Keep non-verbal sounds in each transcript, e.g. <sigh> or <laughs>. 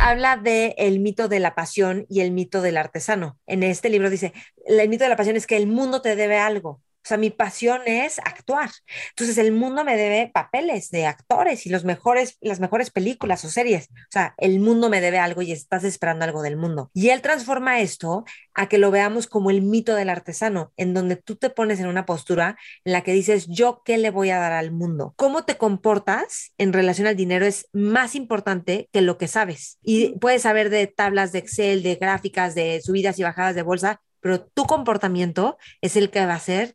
Habla de el mito de la pasión y el mito del artesano. En este libro dice, el mito de la pasión es que el mundo te debe algo. O sea, mi pasión es actuar. Entonces, el mundo me debe papeles de actores y los mejores, las mejores películas o series. O sea, el mundo me debe algo y estás esperando algo del mundo. Y él transforma esto a que lo veamos como el mito del artesano, en donde tú te pones en una postura en la que dices, yo qué le voy a dar al mundo. Cómo te comportas en relación al dinero es más importante que lo que sabes. Y puedes saber de tablas de Excel, de gráficas, de subidas y bajadas de bolsa, pero tu comportamiento es el que va a ser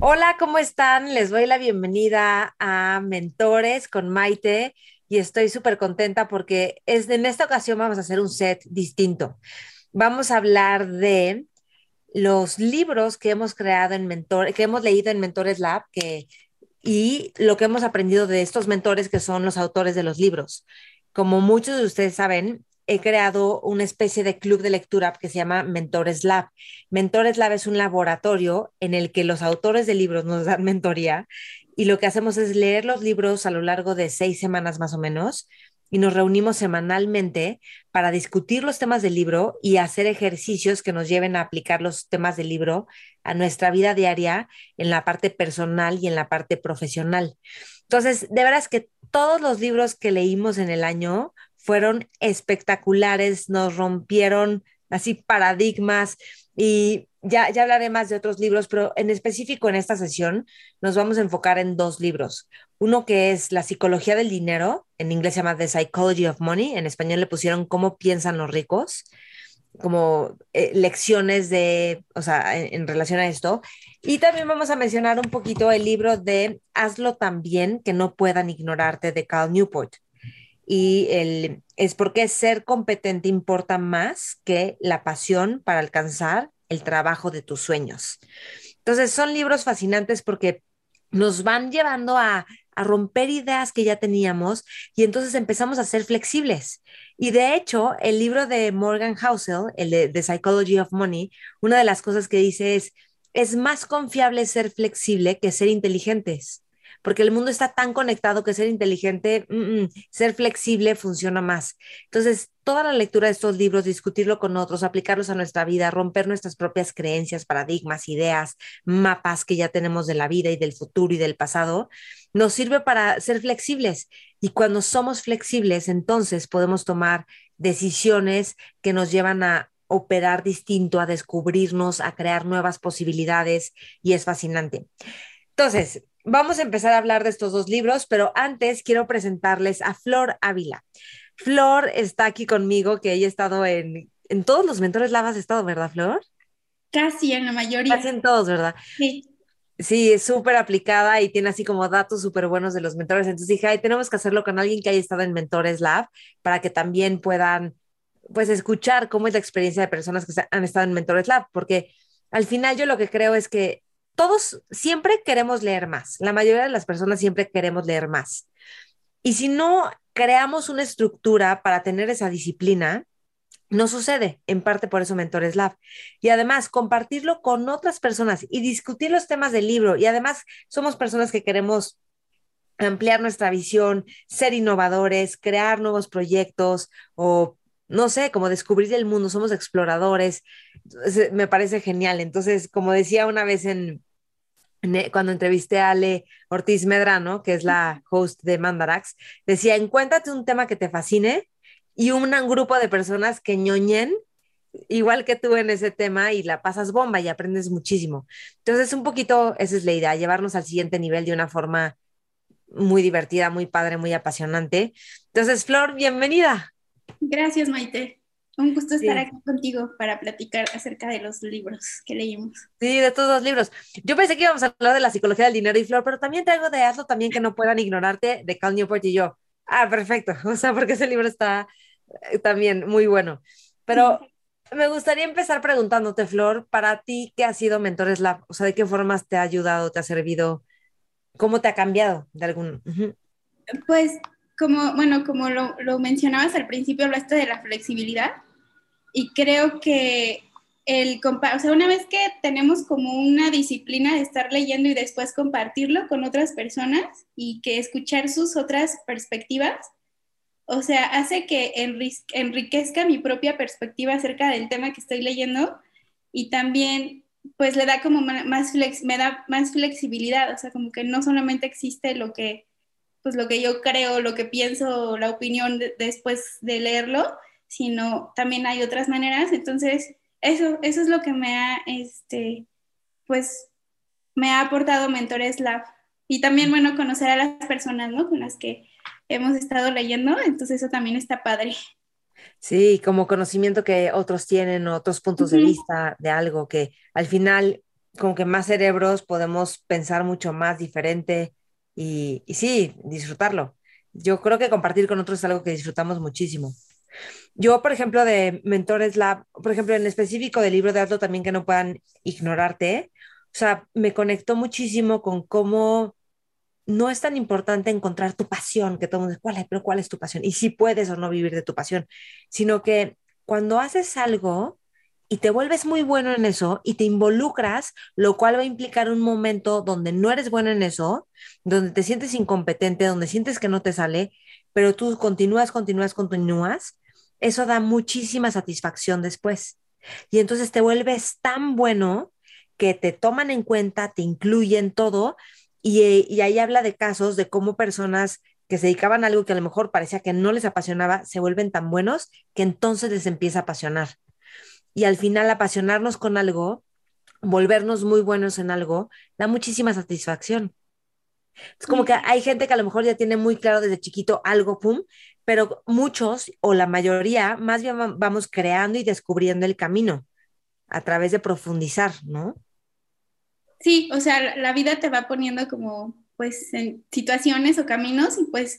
Hola, ¿cómo están? Les doy la bienvenida a Mentores con Maite y estoy súper contenta porque es, en esta ocasión vamos a hacer un set distinto. Vamos a hablar de los libros que hemos creado en Mentor, que hemos leído en Mentores Lab que, y lo que hemos aprendido de estos mentores que son los autores de los libros. Como muchos de ustedes saben, he creado una especie de club de lectura que se llama Mentores Lab. Mentores Lab es un laboratorio en el que los autores de libros nos dan <laughs> mentoría y lo que hacemos es leer los libros a lo largo de seis semanas más o menos y nos reunimos semanalmente para discutir los temas del libro y hacer ejercicios que nos lleven a aplicar los temas del libro a nuestra vida diaria en la parte personal y en la parte profesional. Entonces, de veras que todos los libros que leímos en el año fueron espectaculares, nos rompieron así paradigmas y ya, ya hablaré más de otros libros, pero en específico en esta sesión nos vamos a enfocar en dos libros. Uno que es La psicología del dinero, en inglés se llama The Psychology of Money, en español le pusieron Cómo piensan los ricos, como eh, lecciones de, o sea, en, en, relación a esto. Y también vamos a mencionar un poquito el libro de Hazlo también, que no puedan ignorarte de Cal Newport y el, es porque ser competente importa más que la pasión para alcanzar el trabajo de tus sueños. Entonces, son libros fascinantes porque nos van llevando a, romper ideas que ya teníamos y entonces empezamos a ser flexibles. Y de hecho, el libro de Morgan Housel, el de Psychology of Money, una de las cosas que dice es, es más confiable ser flexible que ser inteligentes porque el mundo está tan conectado que ser inteligente, mm, mm, ser flexible funciona más. Entonces, toda la lectura de estos libros, discutirlo con otros, aplicarlos a nuestra vida, romper nuestras propias creencias, paradigmas, ideas, mapas que ya tenemos de la vida y del futuro y del pasado, nos sirve para ser flexibles. Y cuando somos flexibles, entonces podemos tomar decisiones que nos llevan a operar distinto, a descubrirnos, a crear nuevas posibilidades y es fascinante. Entonces, vamos a empezar a hablar de estos dos libros, pero antes quiero presentarles a Flor Ávila. Flor está aquí conmigo, que ella ha estado en, en todos los mentores lavas, ha estado, ¿verdad, Flor? Casi en la mayoría. Casi en todos, ¿verdad? Sí. Sí, es súper aplicada y tiene así como datos súper buenos de los mentores. Entonces dije, ay, tenemos que hacerlo con alguien que haya estado en Mentores Lab para que también puedan, pues, escuchar cómo es la experiencia de personas que han estado en Mentores Lab, porque al final yo lo que creo es que todos siempre queremos leer más. La mayoría de las personas siempre queremos leer más. Y si no creamos una estructura para tener esa disciplina, no sucede, en parte por eso Mentores Lab. Y además, compartirlo con otras personas y discutir los temas del libro. Y además, somos personas que queremos ampliar nuestra visión, ser innovadores, crear nuevos proyectos o, no sé, como descubrir el mundo, somos exploradores. me parece genial. Entonces, como decía una vez en, cuando entrevisté a Ale Ortiz Medrano, que es la host de Mandarax, decía, encuéntrate un tema que te fascine y un grupo de personas que ñoñen igual que tú en ese tema y la pasas bomba y aprendes muchísimo. Entonces, un poquito esa es la idea, llevarnos al siguiente nivel de una forma muy divertida, muy padre, muy apasionante. Entonces, Flor, bienvenida. Gracias, Maite. Un gusto estar aquí contigo para platicar acerca de los libros que leímos. Sí, de todos los libros. Yo pensé que íbamos a hablar de la psicología del dinero y flor, pero también traigo de Hazlo también que no puedan ignorarte de Cal Newport y yo. Ah, perfecto. <laughs> O sea, porque ese libro está Eh, también, muy bueno. Pero me gustaría empezar preguntándote, Flor, para ti, ¿qué ha sido Mentores Lab? O sea, ¿de qué formas te ha ayudado, te ha servido? ¿Cómo te ha cambiado de algún? Pues, como, bueno, como lo, lo mencionabas al principio, hablaste de la flexibilidad y creo que el, o sea, una vez que tenemos como una disciplina de estar leyendo y después compartirlo con otras personas y que escuchar sus otras perspectivas, o sea, hace que enriquezca mi propia perspectiva acerca del tema que estoy leyendo y también pues le da como más flex, me da más flexibilidad, o sea, como que no solamente existe lo que pues lo que yo creo, lo que pienso, la opinión después de leerlo, sino también hay otras maneras, entonces eso eso es lo que me ha este pues me ha aportado Mentores Lab y también bueno conocer a las personas, ¿no? con las que hemos estado leyendo, entonces eso también está padre. Sí, como conocimiento que otros tienen, otros puntos de vista de algo que al final, como que más cerebros podemos pensar mucho más diferente y, y sí, disfrutarlo. Yo creo que compartir con otros es algo que disfrutamos muchísimo. Yo, por ejemplo, de Mentores Lab, por ejemplo, en específico del libro de alto también que no puedan ignorarte, o sea, me conectó muchísimo con cómo no es tan importante encontrar tu pasión, que todo el mundo dice, ¿cuál es? Pero ¿cuál es tu pasión? Y si puedes o no vivir de tu pasión, sino que cuando haces algo y te vuelves muy bueno en eso y te involucras, lo cual va a implicar un momento donde no eres bueno en eso, donde te sientes incompetente, donde sientes que no te sale, pero tú continúas, continúas, continúas, eso da muchísima satisfacción después. Y entonces te vuelves tan bueno que te toman en cuenta, te incluyen todo y, ahí habla de casos de cómo personas que se dedicaban a algo que a lo mejor parecía que no les apasionaba, se vuelven tan buenos que entonces les empieza a apasionar. Y al final apasionarnos con algo, volvernos muy buenos en algo, da muchísima satisfacción. Es como que hay gente que a lo mejor ya tiene muy claro desde chiquito algo, pum, pero muchos o la mayoría más bien vamos creando y descubriendo el camino a través de profundizar, ¿no? Sí, o sea, la vida te va poniendo como pues en situaciones o caminos y pues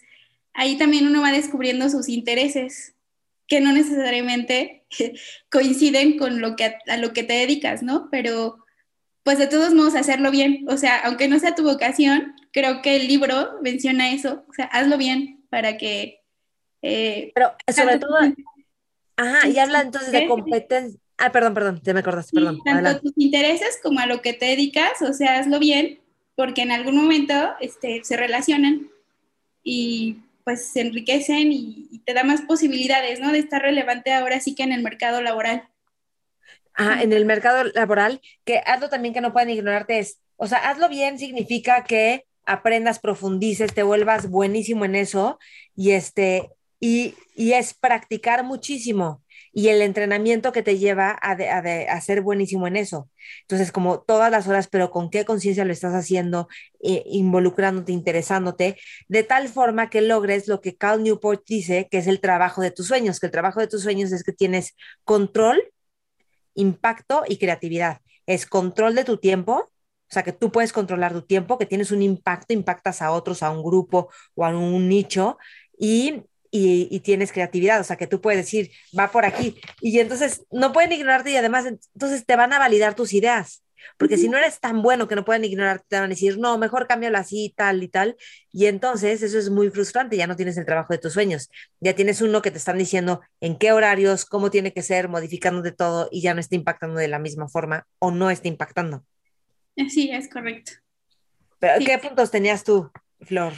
ahí también uno va descubriendo sus intereses que no necesariamente <laughs> coinciden con lo que a, lo que te dedicas, ¿no? Pero pues de todos modos hacerlo bien, o sea, aunque no sea tu vocación, creo que el libro menciona eso, o sea, hazlo bien para que... Eh, Pero sobre todo, ajá, y habla entonces de competencia, Ah, perdón, perdón, te me acordaste, perdón. tanto a tus intereses como a lo que te dedicas, o sea, hazlo bien, porque en algún momento este, se relacionan y pues se enriquecen y, te da más posibilidades, ¿no? De estar relevante ahora sí que en el mercado laboral. Ah, en el mercado laboral, que hazlo también que no pueden ignorarte es, o sea, hazlo bien significa que aprendas, profundices, te vuelvas buenísimo en eso y este, y, y es practicar muchísimo y el entrenamiento que te lleva a, ser buenísimo en eso. Entonces, como todas las horas, pero con qué conciencia lo estás haciendo, eh, involucrándote, interesándote, de tal forma que logres lo que Cal Newport dice, que es el trabajo de tus sueños, que el trabajo de tus sueños es que tienes control, impacto y creatividad. Es control de tu tiempo, o sea, que tú puedes controlar tu tiempo, que tienes un impacto, impactas a otros, a un grupo o a un nicho, y y, tienes creatividad, o sea, que tú puedes decir, va por aquí, y entonces no pueden ignorarte y además entonces te van a validar tus ideas, porque si no eres tan bueno que no pueden ignorarte, te van a decir, no, mejor cámbialo así, tal y tal, y entonces eso es muy frustrante, ya no tienes el trabajo de tus sueños, ya tienes uno que te están diciendo en qué horarios, cómo tiene que ser, modificando de todo y ya no está impactando de la misma forma o no está impactando. Sí, es correcto. ¿Pero qué puntos tenías tú, Flor?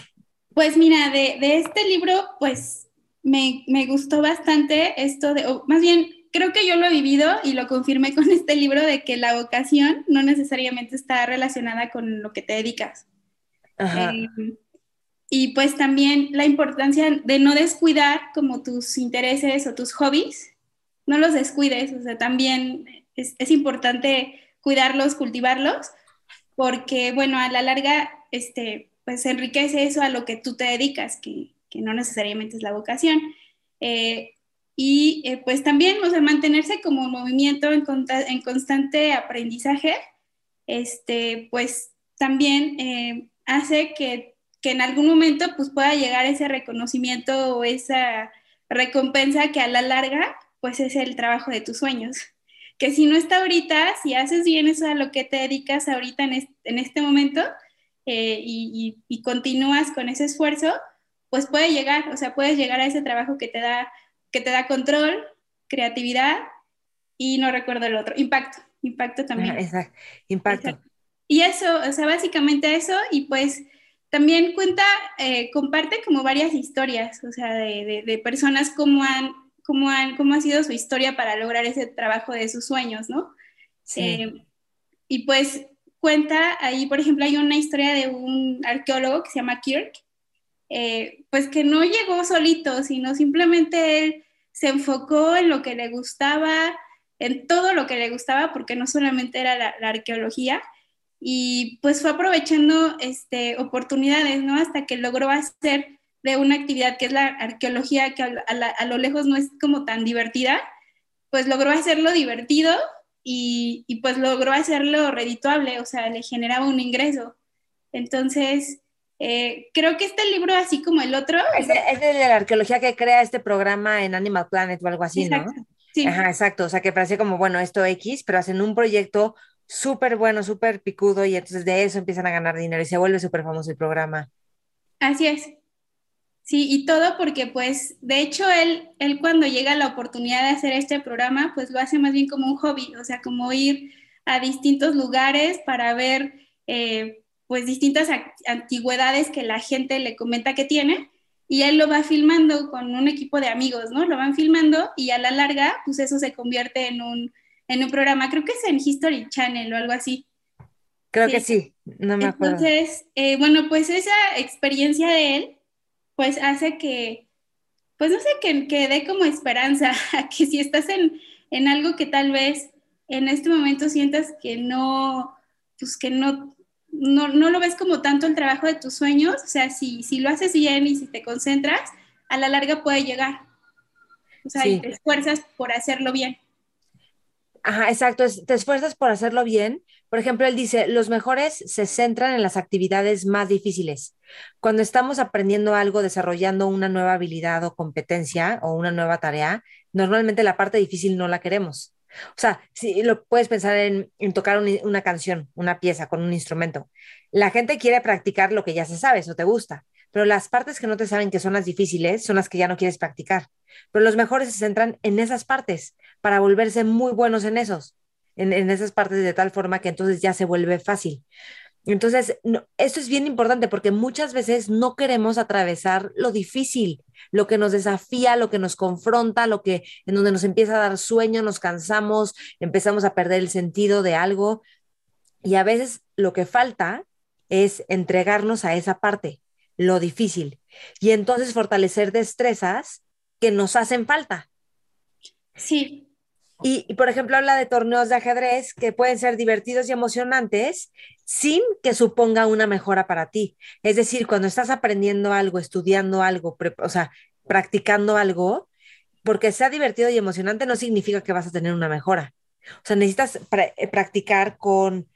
Pues mira, de, de este libro, pues me, me, gustó bastante esto de, o más bien, creo que yo lo he vivido y lo confirmé con este libro de que la vocación no necesariamente está relacionada con lo que te dedicas. Eh, y pues también la importancia de no descuidar como tus intereses o tus hobbies, no los descuides, o sea, también es, es importante cuidarlos, cultivarlos, porque bueno, a la larga, este, pues enriquece eso a lo que tú te dedicas, que, que no necesariamente es la vocación. Eh, y eh, pues también, o sea, mantenerse como movimiento en, en constante aprendizaje, este, pues también eh, hace que, que, en algún momento pues pueda llegar ese reconocimiento o esa recompensa que a la larga, pues es el trabajo de tus sueños. Que si no está ahorita, si haces bien eso a lo que te dedicas ahorita en este, momento eh, y, y continúas con ese esfuerzo, pues puede llegar, o sea, puedes llegar a ese trabajo que te da, que te da control, creatividad y no recuerdo el otro, impacto, impacto también. exacto, impacto. Y eso, o sea, básicamente eso, y pues también cuenta, eh, comparte como varias historias, o sea, de, de, personas cómo han, cómo han, cómo ha sido su historia para lograr ese trabajo de sus sueños, ¿no? Sí. Eh, y pues cuenta ahí, por ejemplo, hay una historia de un arqueólogo que se llama Kirk, eh, pues que no llegó solito, sino simplemente él se enfocó en lo que le gustaba, en todo lo que le gustaba, porque no solamente era la, arqueología, y pues fue aprovechando este, oportunidades, ¿no? Hasta que logró hacer de una actividad que es la arqueología, que a, lo lejos no es como tan divertida, pues logró hacerlo divertido y, y, pues logró hacerlo redituable, o sea, le generaba un ingreso. Entonces, eh, creo que este libro, así como el otro. Es, de la arqueología que crea este programa en Animal Planet o algo así, ¿no? Sí. Ajá, exacto. O sea, que parece como, bueno, esto X, pero hacen un proyecto súper bueno, súper picudo y entonces de eso empiezan a ganar dinero y se vuelve súper famoso el programa. Así es. Sí, y todo porque pues, de hecho, él, él cuando llega la oportunidad de hacer este programa, pues lo hace más bien como un hobby, o sea, como ir a distintos lugares para ver eh, pues distintas antigüedades que la gente le comenta que tiene y él lo va filmando con un equipo de amigos, ¿no? Lo van filmando y a la larga, pues eso se convierte en un, en un programa, creo que es en History Channel o algo así. Creo que sí, no me acuerdo. Entonces, eh, bueno, pues esa experiencia de él, pues hace que, pues no sé, que, que dé como esperanza <laughs> a que si estás en, en algo que tal vez en este momento sientas que no, pues que no, no, no, lo ves como tanto el trabajo de tus sueños, o sea, si, si lo haces bien y si te concentras, a la larga puede llegar. O sea, y te esfuerzas por hacerlo bien. Ajá, exacto, te esfuerzas por hacerlo bien. Por ejemplo, él dice, los mejores se centran en las actividades más difíciles. Cuando estamos aprendiendo algo, desarrollando una nueva habilidad o competencia o una nueva tarea, normalmente la parte difícil no la queremos. O sea, si lo puedes pensar en, tocar una canción, una pieza con un instrumento. La gente quiere practicar lo que ya se sabe, eso te gusta, pero las partes que no te saben que son las difíciles son las que ya no quieres practicar. Pero los mejores se centran en esas partes para volverse muy buenos en esos, en, esas partes de tal forma que entonces ya se vuelve fácil. Entonces, esto es bien importante porque muchas veces no queremos atravesar lo difícil, lo que nos desafía, lo que nos confronta, lo que en donde nos empieza a dar sueño, nos cansamos, empezamos a perder el sentido de algo. Y a veces lo que falta es entregarnos a esa parte, lo difícil, y entonces fortalecer destrezas que nos hacen falta. Sí, y, por ejemplo, habla de torneos de ajedrez que pueden ser divertidos y emocionantes sin que suponga una mejora para ti. Es decir, cuando estás aprendiendo algo, estudiando algo, o sea, practicando algo, porque sea divertido y emocionante no significa que vas a tener una mejora. O sea, necesitas eh, practicar con,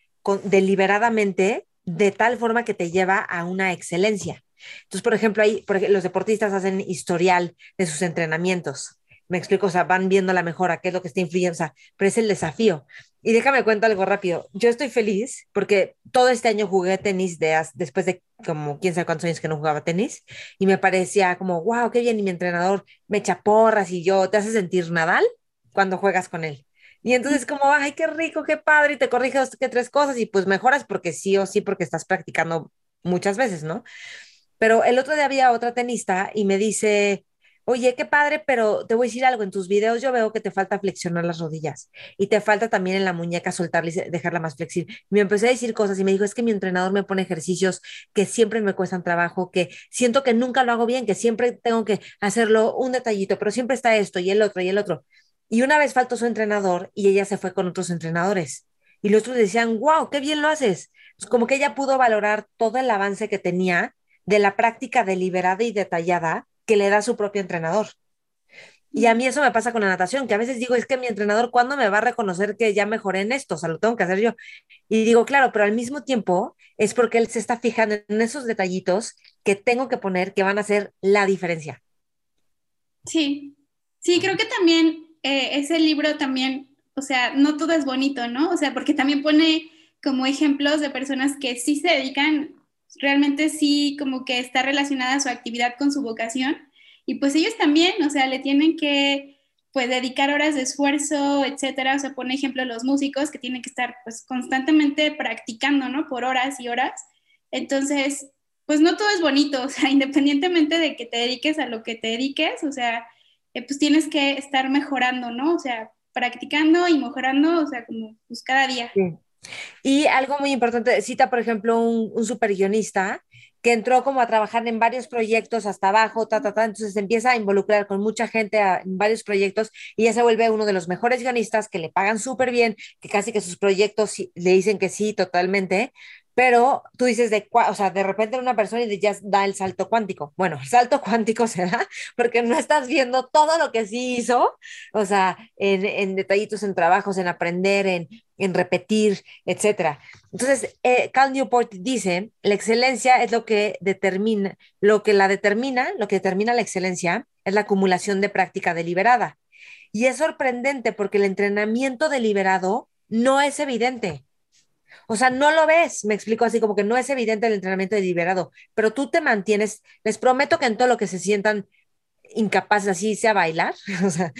deliberadamente de tal forma que te lleva a una excelencia. Entonces, por ejemplo, ahí los deportistas hacen historial de sus entrenamientos. Me explico, o sea, van viendo la mejora, qué es lo que está influyendo, o sea, pero es el desafío. Y déjame cuento algo rápido. Yo estoy feliz porque todo este año jugué tenis de, después de como quién sabe cuántos años que no jugaba tenis y me parecía como, wow, qué bien. Y mi entrenador me echa porras y yo, te hace sentir Nadal cuando juegas con él. Y entonces como, ay, qué rico, qué padre, y te corriges que tres cosas y pues mejoras porque sí o sí, porque estás practicando muchas veces, ¿no? Pero el otro día había otra tenista y me dice, Oye, qué padre, pero te voy a decir algo, en tus videos yo veo que te falta flexionar las rodillas y te falta también en la muñeca soltarla y dejarla más flexible. me empecé a decir cosas y me dijo, es que mi entrenador me pone ejercicios que siempre me cuestan trabajo, que siento que nunca lo hago bien, que siempre tengo que hacerlo un detallito, pero siempre está esto y el otro y el otro. Y una vez faltó su entrenador y ella se fue con otros entrenadores. Y los otros decían, wow, qué bien lo haces. como que ella pudo valorar todo el avance que tenía de la práctica deliberada y detallada que le da su propio entrenador. Y a mí eso me pasa con la natación, que a veces digo, es que mi entrenador, ¿cuándo me va a reconocer que ya mejoré en esto? O sea, lo tengo que hacer yo. Y digo, claro, pero al mismo tiempo es porque él se está fijando en esos detallitos que tengo que poner que van a hacer la diferencia. Sí, sí, creo que también eh, ese libro también, o sea, no todo es bonito, ¿no? O sea, porque también pone como ejemplos de personas que sí se dedican, realmente sí como que está relacionada su actividad con su vocación y pues ellos también, o sea, le tienen que pues dedicar horas de esfuerzo, etcétera. O sea, pone ejemplo los músicos que tienen que estar pues constantemente practicando, ¿no? Por horas y horas. Entonces, pues no todo es bonito, <laughs> o sea, independientemente de que te dediques a lo que te dediques, o sea, eh, pues tienes que estar mejorando, ¿no? O sea, practicando y mejorando, o sea, como pues cada día. Y algo muy importante, cita por ejemplo un, super guionista que entró como a trabajar en varios proyectos hasta abajo, ta, ta, ta, entonces se empieza a involucrar con mucha gente en varios proyectos y ya se vuelve uno de los mejores guionistas que le pagan súper bien, que casi que sus proyectos le dicen que sí totalmente, pero tú dices de, o sea, de repente una persona y ya da el salto cuántico. Bueno, el salto <laughs> cuántico se da porque no estás viendo todo lo que sí hizo, o sea, en, en detallitos, en trabajos, en aprender, en, en repetir, etcétera. Entonces, eh, Cal Newport dice, la excelencia es lo que determina, lo que la determina, lo que determina la excelencia es la acumulación de práctica deliberada. Y es sorprendente porque el entrenamiento deliberado no es evidente. O sea, no lo ves, me explico así, como que no es evidente el entrenamiento deliberado, pero tú te mantienes, les prometo que en todo lo que se sientan incapaces, así sea bailar, <laughs>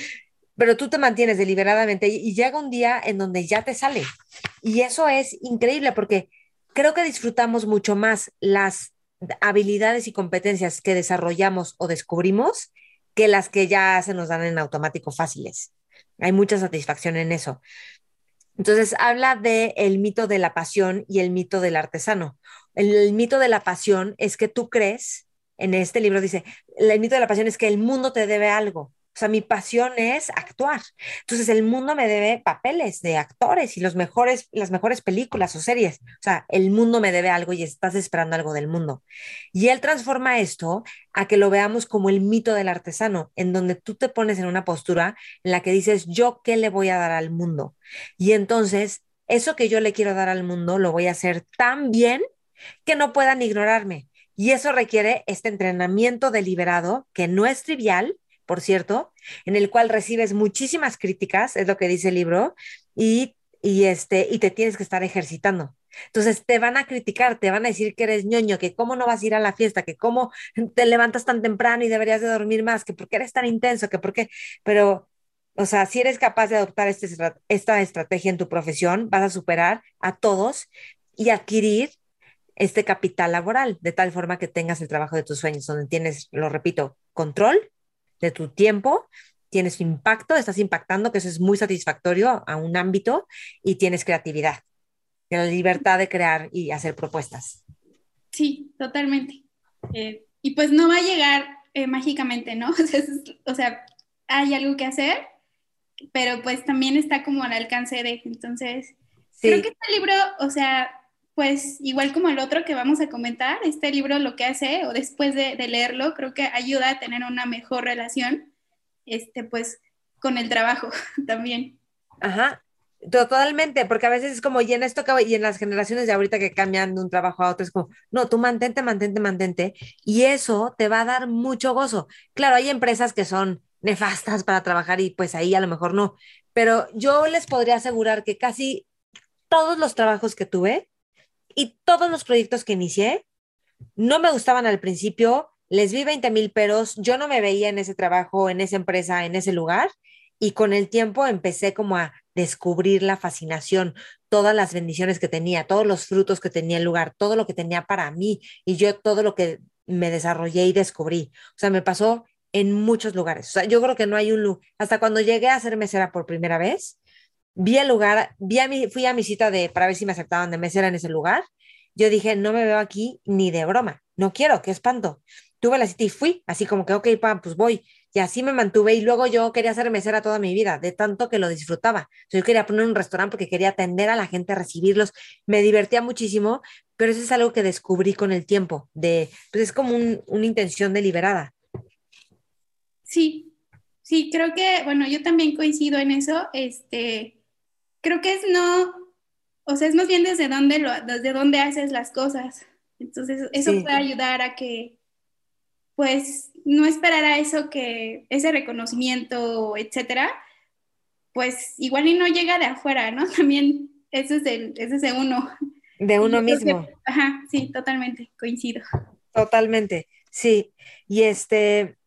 pero tú te mantienes deliberadamente y, llega un día en donde ya te sale. Y eso es increíble porque creo que disfrutamos mucho más las habilidades y competencias que desarrollamos o descubrimos que las que ya se nos dan en automático fáciles. Hay mucha satisfacción en eso. Entonces habla de el mito de la pasión y el mito del artesano. El, mito de la pasión es que tú crees, en este libro dice, el mito de la pasión es que el mundo te debe algo. O sea, mi pasión es actuar. Entonces, el mundo me debe papeles de actores y los mejores, las mejores películas o series. O sea, el mundo me debe algo y estás esperando algo del mundo. Y él transforma esto a que lo veamos como el mito del artesano, en donde tú te pones en una postura en la que dices, ¿yo qué le voy a dar al mundo? Y entonces, eso que yo le quiero dar al mundo lo voy a hacer tan bien que no puedan ignorarme. Y eso requiere este entrenamiento deliberado que no es trivial, por cierto, en el cual recibes muchísimas críticas, es lo que dice el libro, y, y, este, y te tienes que estar ejercitando. Entonces te van a criticar, te van a decir que eres ñoño, que cómo no vas a ir a la fiesta, que cómo te levantas tan temprano y deberías de dormir más, que por qué eres tan intenso, que por qué, pero, o sea, si eres capaz de adoptar este, esta estrategia en tu profesión, vas a superar a todos y adquirir este capital laboral, de tal forma que tengas el trabajo de tus sueños, donde tienes, lo repito, control, de tu tiempo, tienes impacto, estás impactando, que eso es muy satisfactorio a un ámbito, y tienes creatividad, la libertad de crear y hacer propuestas. Sí, totalmente. Eh, y pues no va a llegar eh, mágicamente, ¿no? <laughs> O sea, hay algo que hacer, pero pues también está como al alcance de, entonces, creo que este libro, o sea, pues igual como el otro que vamos a comentar, este libro lo que hace, o después de, leerlo, creo que ayuda a tener una mejor relación, este, pues, con el trabajo <laughs> también. Ajá, Totalmente, porque a veces es como, y en esto y en las generaciones de ahorita que cambian de un trabajo a otro, es como, no, tú mantente, mantente, mantente, y eso te va a dar mucho gozo. Claro, hay empresas que son nefastas para trabajar y pues ahí a lo mejor no, pero yo les podría asegurar que casi todos los trabajos que tuve, y todos los proyectos que inicié no me gustaban al principio, les vi 20 mil peros, yo no me veía en ese trabajo, en esa empresa, en ese lugar, y con el tiempo empecé como a descubrir la fascinación, todas las bendiciones que tenía, todos los frutos que tenía el lugar, todo lo que tenía para mí y yo todo lo que me desarrollé y descubrí. O sea, me pasó en muchos lugares. O sea, yo creo que no hay un lugar, hasta cuando llegué a ser mesera por primera vez, vi el lugar, vi a mi, fui a mi cita de, para ver si me aceptaban de mesera en ese lugar. Yo dije, no me veo aquí ni de broma, no quiero, qué espanto. Tuve la cita y fui, así como que, ok, pues voy. Y así me mantuve y luego yo quería ser mesera toda mi vida, de tanto que lo disfrutaba. yo quería poner un restaurante porque quería atender a la gente, recibirlos. Me divertía muchísimo, pero eso es algo que descubrí con el tiempo, de, pues es como una intención deliberada. Sí, sí, creo que, bueno, yo también coincido en eso. Este, creo que es no, o sea, es más bien desde dónde, lo, desde dónde haces las cosas. Entonces, eso puede ayudar a que, pues, no esperar a eso que, ese reconocimiento, etcétera, pues igual y no llega de afuera, ¿no? <laughs> También eso es, el, eso es de uno. De uno mismo. ajá, sí, totalmente, coincido. Totalmente, sí. Y este,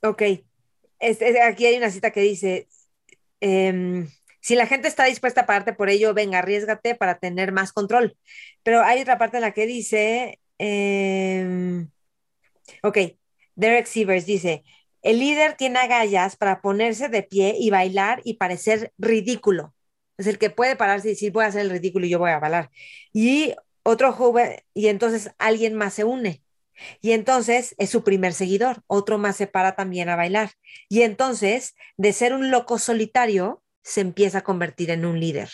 ok, este, aquí hay una cita que dice, em, si la gente está dispuesta a pagarte por ello, venga, arriesgate para tener más control. Pero hay otra parte en la que dice, em, ok, Derek Sievers dice, el líder tiene agallas para ponerse de pie y bailar y parecer ridículo. Es el que puede pararse y decir, voy a hacer el ridículo y yo voy a bailar. Y otro joven, y entonces alguien más se une. Y entonces es su primer seguidor, otro más se para también a bailar. Y entonces, de ser un loco solitario, se empieza a convertir en un líder.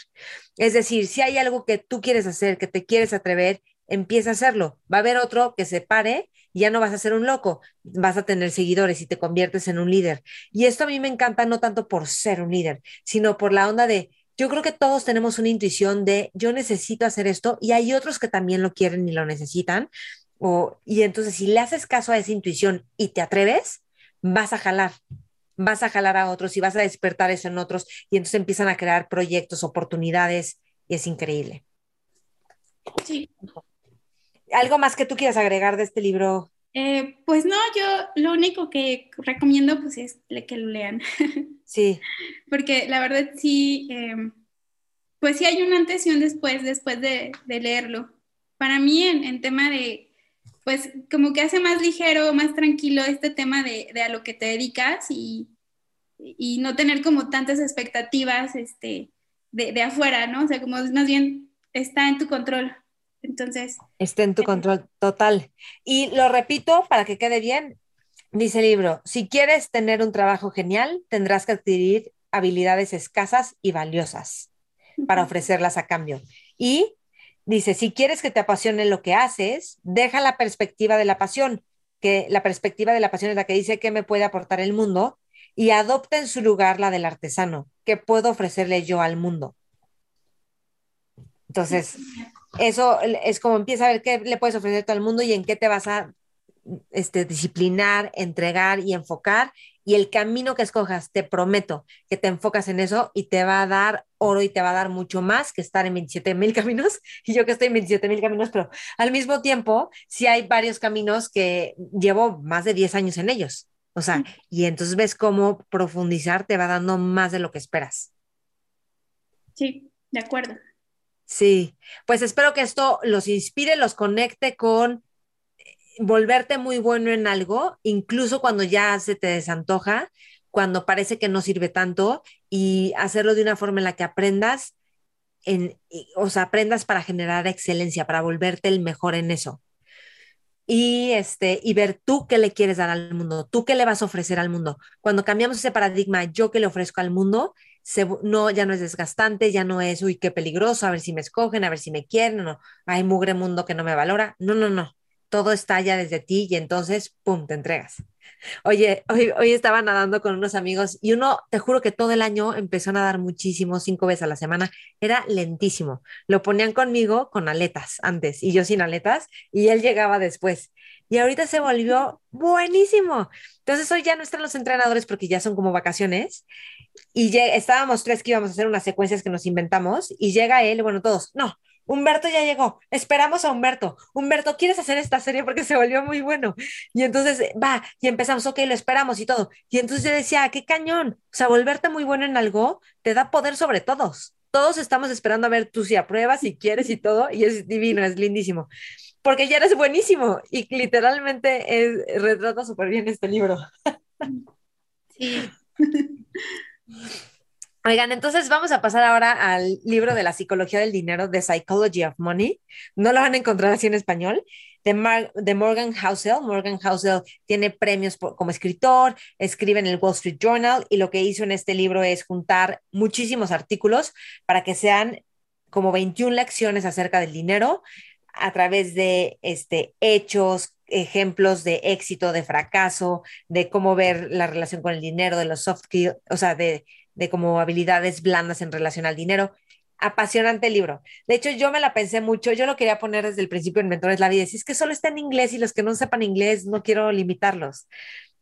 Es decir, si hay algo que tú quieres hacer, que te quieres atrever, empieza a hacerlo. Va a haber otro que se pare y ya no vas a ser un loco, vas a tener seguidores y te conviertes en un líder. Y esto a mí me encanta no tanto por ser un líder, sino por la onda de, yo creo que todos tenemos una intuición de, yo necesito hacer esto y hay otros que también lo quieren y lo necesitan. O, y entonces si le haces caso a esa intuición y te atreves, vas a jalar, vas a jalar a otros y vas a despertar eso en otros y entonces empiezan a crear proyectos, oportunidades y es increíble. Sí. ¿Algo más que tú quieras agregar de este libro? Eh, pues no, yo lo único que recomiendo pues es que lo lean. <laughs> Sí. Porque la verdad sí, em, pues sí hay un antes y un después, después de, leerlo. Para mí en, tema de, pues como que hace más ligero, más tranquilo este tema de, a lo que te dedicas y, y, no tener como tantas expectativas este, de, de afuera, ¿no? O sea, como más bien está en tu control. Entonces. Está en tu eh, control total. Y lo repito para que quede bien, dice el libro, si quieres tener un trabajo genial, tendrás que adquirir habilidades escasas y valiosas para ofrecerlas a cambio. Y dice, si quieres que te apasione lo que haces, deja la perspectiva de la pasión, que la perspectiva de la pasión es la que dice qué me puede aportar el mundo, y adopta en su lugar la del artesano, que puedo ofrecerle yo al mundo. Entonces, eso es como empieza a ver qué le puedes ofrecer a todo el mundo y en qué te vas a este, disciplinar, entregar y enfocar. Y el camino que escojas, te prometo que te enfocas en eso y te va a dar oro y te va a dar mucho más que estar en 27 mil caminos. <laughs> Y yo que estoy en 27 mil caminos, pero al mismo tiempo, sí hay varios caminos que llevo más de 10 años en ellos. O sea, y entonces ves cómo profundizar te va dando más de lo que esperas. Sí, de acuerdo. Sí, pues espero que esto los inspire, los conecte con volverte muy bueno en algo, incluso cuando ya se te desantoja, cuando parece que no sirve tanto y hacerlo de una forma en la que aprendas, en, o sea, aprendas para generar excelencia, para volverte el mejor en eso. Y, este, y ver tú qué le quieres dar al mundo, tú qué le vas a ofrecer al mundo. Cuando cambiamos ese paradigma, yo qué le ofrezco al mundo, no, ya no es desgastante, ya no es, uy, qué peligroso, a ver si me escogen, a ver si me quieren, no, hay mugre mundo que no me valora. No, no, no, todo está ya desde ti y entonces, ¡pum!, te entregas. Oye, hoy, hoy estaba nadando con unos amigos y uno, te juro que todo el año empezó a nadar muchísimo, cinco veces a la semana, era lentísimo. Lo ponían conmigo con aletas antes y yo sin aletas y él llegaba después. Y ahorita se volvió buenísimo. Entonces hoy ya no están los entrenadores porque ya son como vacaciones y ya, estábamos tres que íbamos a hacer unas secuencias que nos inventamos y llega él, bueno, todos, no, Humberto ya llegó, esperamos a Humberto. Humberto, ¿quieres hacer esta serie? Porque se volvió muy bueno. Y entonces va, y empezamos, ok, lo esperamos y todo. Y entonces yo decía, qué cañón. O sea, volverte muy bueno en algo te da poder sobre todos. Todos estamos esperando a ver tú si apruebas, si quieres y todo. Y es divino, es lindísimo. Porque ya eres buenísimo. Y literalmente es, retrata súper bien este libro. Sí. <laughs> Oigan, entonces vamos a pasar ahora al libro de la psicología del dinero, The Psychology of Money. No lo van a encontrar así en español. De, de Morgan Housel. Morgan Housel tiene premios como escritor, escribe en el Wall Street Journal y lo que hizo en este libro es juntar muchísimos artículos para que sean como 21 lecciones acerca del dinero a través de este, hechos, ejemplos de éxito, de fracaso, de cómo ver la relación con el dinero, de los soft skills, o sea, de, de como habilidades blandas en relación al dinero. apasionante libro. De hecho, yo me la pensé mucho, yo lo quería poner desde el principio en Mentores La Vida, si es que solo está en inglés y los que no sepan inglés, no quiero limitarlos.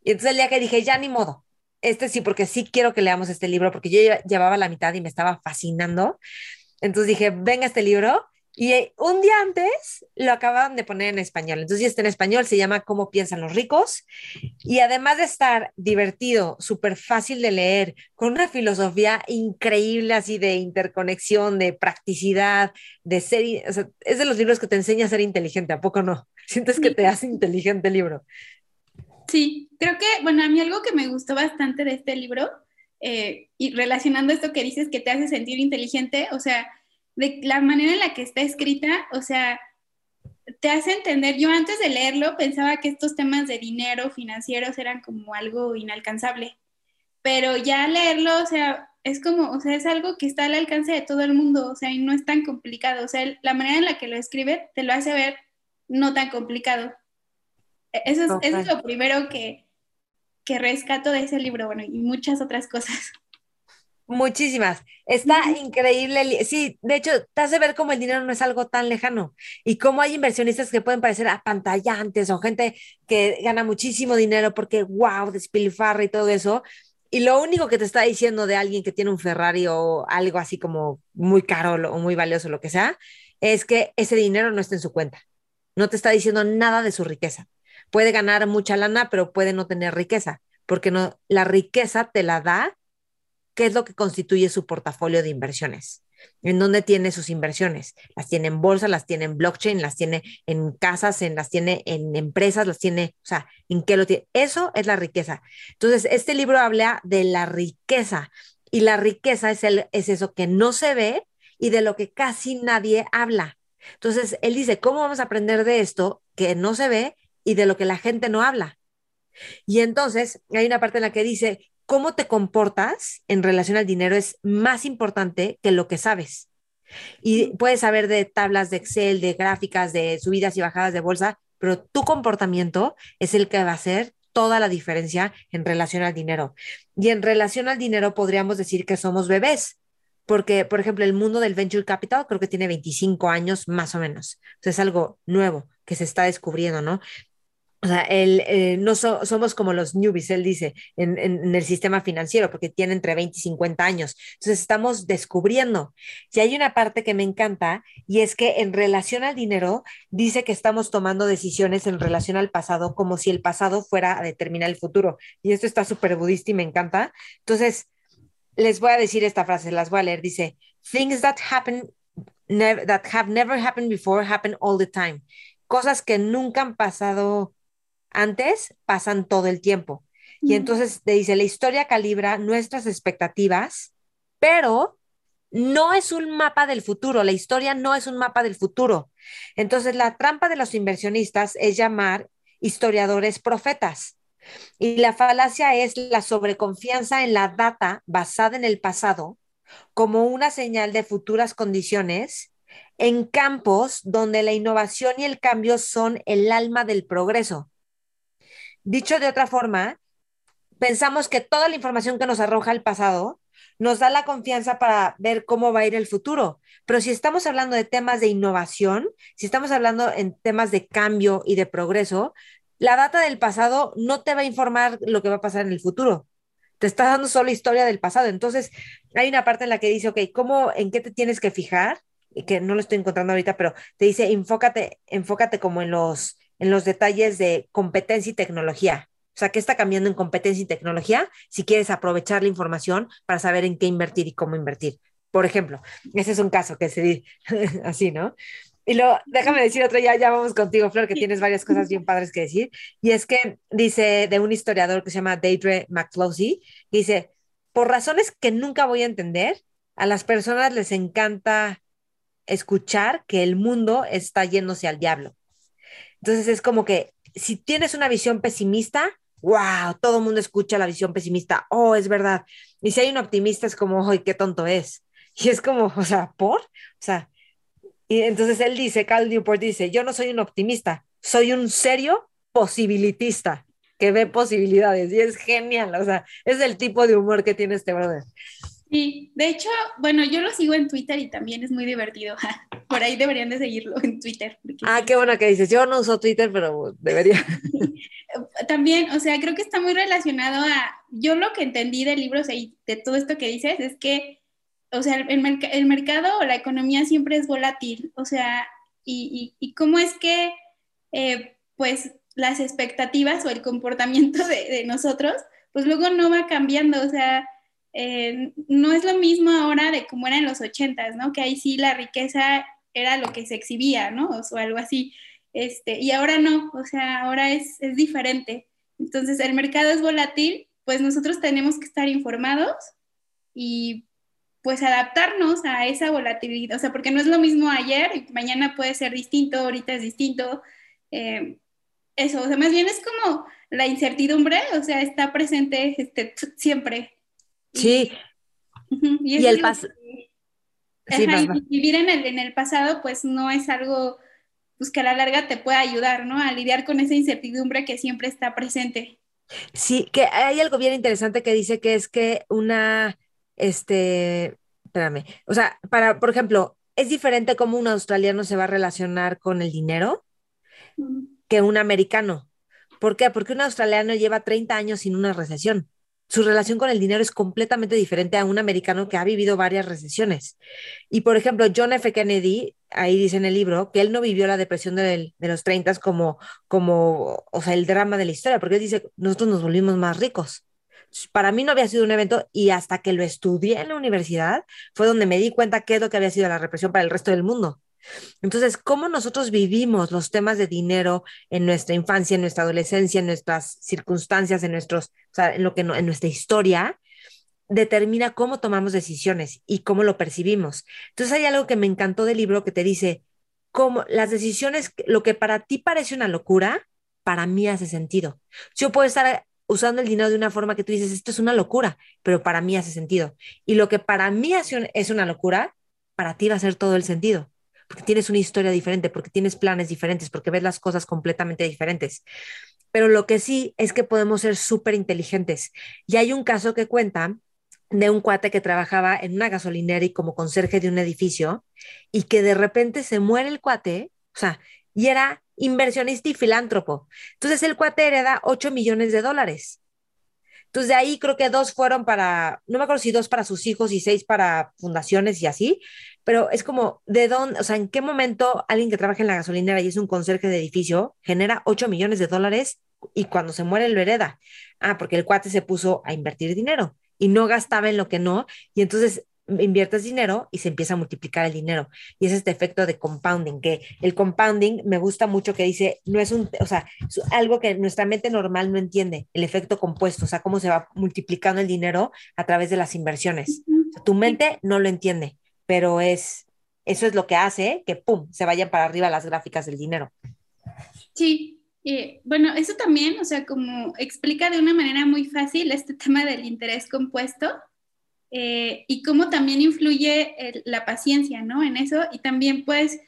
Y entonces el día que dije, ya ni modo, este sí, porque sí quiero que leamos este libro, porque yo llevaba la mitad y me estaba fascinando. Entonces dije, venga este libro. Y eh, un día antes lo acababan de poner en español. Entonces ya está en español, se llama Cómo piensan los ricos. Y además de estar divertido, súper fácil de leer, con una filosofía increíble así de interconexión, de practicidad, de ser, es de los libros que te enseña a ser inteligente, ¿a poco no? <laughs> Sientes que te hace inteligente el libro. Sí, creo que, bueno, a mí algo que me gustó bastante de este libro, eh, y relacionando esto que dices que te hace sentir inteligente, o sea, de la manera en la que está escrita, o sea, te hace entender, yo antes de leerlo pensaba que estos temas de dinero, financieros, eran como algo inalcanzable, pero ya leerlo, o sea, es como, o sea, es algo que está al alcance de todo el mundo, o sea, y no es tan complicado, o sea, la manera en la que lo escribe te lo hace ver no tan complicado. E-, eso es, lo primero que, que rescato de ese libro, bueno, y muchas otras cosas. Muchísimas. Está increíble. Sí, de hecho, te hace ver cómo el dinero no es algo tan lejano y cómo hay inversionistas que pueden parecer apantallantes o gente que gana muchísimo dinero porque, wow, despilfarra y todo eso. Y lo único que te está diciendo de alguien que tiene un Ferrari o algo así como muy caro o muy valioso, lo que sea, es que ese dinero no está en su cuenta. No te está diciendo nada de su riqueza puede ganar mucha lana, pero puede no tener riqueza, porque no, la riqueza te la da, ¿qué es lo que constituye su portafolio de inversiones? ¿En dónde tiene sus inversiones? Las tiene en bolsa, las tiene en blockchain, las tiene en casas, en, las tiene en empresas, las tiene, o sea, ¿en qué lo tiene? Eso es la riqueza. Entonces, este libro habla de la riqueza y la riqueza es, el, es eso que no se ve y de lo que casi nadie habla. Entonces, él dice, ¿cómo vamos a aprender de esto que no se ve y de lo que la gente no habla. Y entonces hay una parte en la que dice, cómo te comportas en relación al dinero es más importante que lo que sabes. Y puedes saber de tablas de Excel, de gráficas, de subidas y bajadas de bolsa, pero tu comportamiento es el que va a hacer toda la diferencia en relación al dinero. Y en relación al dinero podríamos decir que somos bebés, porque, por ejemplo, el mundo del venture capital creo que tiene 25 años más o menos. Es algo nuevo que se está descubriendo, ¿no? O sea, él, eh, no somos como los newbies, él dice, en, el sistema financiero, porque tiene entre 20 y 50 años. Entonces, estamos descubriendo. Y hay una parte que me encanta, y es que en relación al dinero, dice que estamos tomando decisiones en relación al pasado, como si el pasado fuera a determinar el futuro. Y esto está súper budista y me encanta. Entonces, les voy a decir esta frase, las voy a leer. Dice, things that happen, that have never happened before happen all the time. Cosas que nunca han pasado antes pasan todo el tiempo. Y entonces te dice, la historia calibra nuestras expectativas, pero no es un mapa del futuro, la historia no es un mapa del futuro. Entonces, la trampa de los inversionistas es llamar historiadores profetas. Y la falacia es la sobreconfianza en la data basada en el pasado como una señal de futuras condiciones en campos donde la innovación y el cambio son el alma del progreso. Dicho de otra forma, pensamos que toda la información que nos arroja el pasado nos da la confianza para ver cómo va a ir el futuro. Pero si estamos hablando de temas de innovación, si estamos hablando en temas de cambio y de progreso, la data del pasado no te va a informar lo que va a pasar en el futuro. Te está dando solo historia del pasado. Entonces, hay una parte en la que dice, ok, ¿cómo, en qué te tienes que fijar? Que no lo estoy encontrando ahorita, pero te dice, enfócate, enfócate como en los, en los detalles de competencia y tecnología. O sea, ¿qué está cambiando en competencia y tecnología? Si quieres aprovechar la información para saber en qué invertir y cómo invertir. Por ejemplo, ese es un caso que se dice <laughs> así, ¿no? Y luego, déjame decir otro, ya, ya vamos contigo, Flor, que tienes varias cosas bien padres que decir. Y es que dice de un historiador que se llama Deidre McCloskey, dice, por razones que nunca voy a entender, a las personas les encanta escuchar que el mundo está yéndose al diablo. Entonces es como que si tienes una visión pesimista, wow, todo el mundo escucha la visión pesimista, oh, es verdad. Y si hay un optimista es como, ¡ay, qué tonto es! Y es como, <laughs> o sea, ¿por? O sea, y entonces él dice, Cal Newport dice, yo no soy un optimista, soy un serio posibilitista que ve posibilidades y es genial, o sea, es el tipo de humor que tiene este brother. Sí, de hecho, bueno, yo lo sigo en Twitter y también es muy divertido. <laughs> Por ahí deberían de seguirlo en Twitter. Ah, qué bueno que dices. Yo no uso Twitter, pero debería. <laughs> También, o sea, creo que está muy relacionado a, yo lo que entendí del libro, o sea, y de todo esto que dices, es que, o sea, el, mercado o la economía siempre es volátil, o sea, y, y, cómo es que, eh, pues, las expectativas o el comportamiento de, de nosotros, pues luego no va cambiando, o sea, eh, no es lo mismo ahora de como era en los ochentas, ¿no? Que ahí sí la riqueza era lo que se exhibía, ¿no? O, algo así. Este, y ahora no, o sea, ahora es, es diferente. Entonces, el mercado es volátil, pues nosotros tenemos que estar informados y pues adaptarnos a esa volatilidad, o sea, porque no es lo mismo ayer, mañana puede ser distinto, ahorita es distinto. Eh, eso, o sea, más bien es como la incertidumbre, o sea, está presente este, siempre. Sí. Y, el pasado. vivir en el, en el pasado, pues no es algo pues, que a la larga te pueda ayudar, ¿no? A lidiar con esa incertidumbre que siempre está presente. Sí, que hay algo bien interesante que dice que es que una, este, espérame, o sea, para, por ejemplo, es diferente cómo un australiano se va a relacionar con el dinero que un americano. ¿Por qué? Porque un australiano lleva 30 años sin una recesión su relación con el dinero es completamente diferente a un americano que ha vivido varias recesiones. Y por ejemplo, John F. Kennedy, ahí dice en el libro, que él no vivió la depresión de, los 30 como, como, o sea, el drama de la historia, porque él dice, nosotros nos volvimos más ricos. Para mí no había sido un evento y hasta que lo estudié en la universidad fue donde me di cuenta qué es lo que había sido la represión para el resto del mundo. Entonces, ¿cómo nosotros vivimos los temas de dinero en nuestra infancia, en nuestra adolescencia, en nuestras circunstancias, en nuestros, o sea, en lo que en nuestra historia, determina cómo tomamos decisiones y cómo lo percibimos. Entonces, hay algo que me encantó del libro que te dice cómo las decisiones, lo que para ti parece una locura, para mí hace sentido. Yo puedo estar usando el dinero de una forma que tú dices, esto es una locura, pero para mí hace sentido. Y lo que para mí es una locura, para ti va a ser todo el sentido porque tienes una historia diferente, porque tienes planes diferentes, porque ves las cosas completamente diferentes. Pero lo que sí es que podemos ser súper inteligentes. Y hay un caso que cuenta de un cuate que trabajaba en una gasolinera y como conserje de un edificio y que de repente se muere el cuate, o sea, y era inversionista y filántropo. Entonces el cuate hereda 8 millones de dólares. Entonces de ahí creo que dos fueron para, no me acuerdo si dos para sus hijos y seis para fundaciones y así, pero es como, ¿de dónde, o sea, en qué momento alguien que trabaja en la gasolinera y es un conserje de edificio genera 8 millones de dólares y cuando se muere lo hereda? Ah, porque el cuate se puso a invertir dinero y no gastaba en lo que no, y entonces inviertes dinero y se empieza a multiplicar el dinero. Y es este efecto de compounding, que el compounding me gusta mucho que dice, no es un, o sea, es algo que nuestra mente normal no entiende, el efecto compuesto, o sea, cómo se va multiplicando el dinero a través de las inversiones. tu mente no lo entiende pero es, eso es lo que hace que, ¡pum!, se vayan para arriba las gráficas del dinero. Sí, bueno, eso también, o sea, como explica de una manera muy fácil este <laughs> tema del interés compuesto eh, y cómo también influye la paciencia, ¿no? En eso y también pues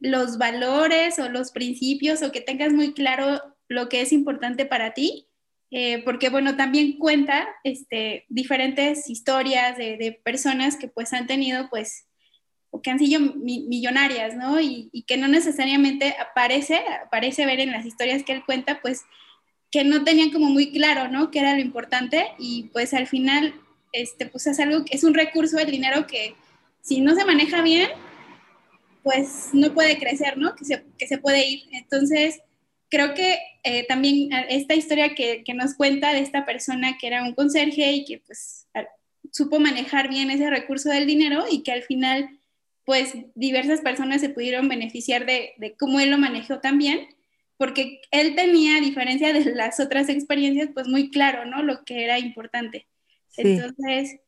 los valores o los principios o que tengas muy claro lo que es importante para ti, eh, porque bueno, también cuenta este, diferentes historias de, de, personas que pues han tenido pues o que han sido millonarias, ¿no? Y, que no necesariamente aparece, aparece ver en las historias que él cuenta, pues que no tenían como muy claro, ¿no? Qué era lo importante y pues al final, este, pues es algo, es un recurso, el dinero que si no se maneja bien, pues no puede crecer, ¿no? Que se, que se puede ir. Entonces, creo que eh, también esta historia que, que, nos cuenta de esta persona que era un conserje y que pues supo manejar bien ese recurso del dinero y que al final pues diversas personas se pudieron beneficiar de, cómo él lo manejó también, porque él tenía, a diferencia de las otras experiencias, pues muy claro, ¿no? Lo que era importante. Entonces,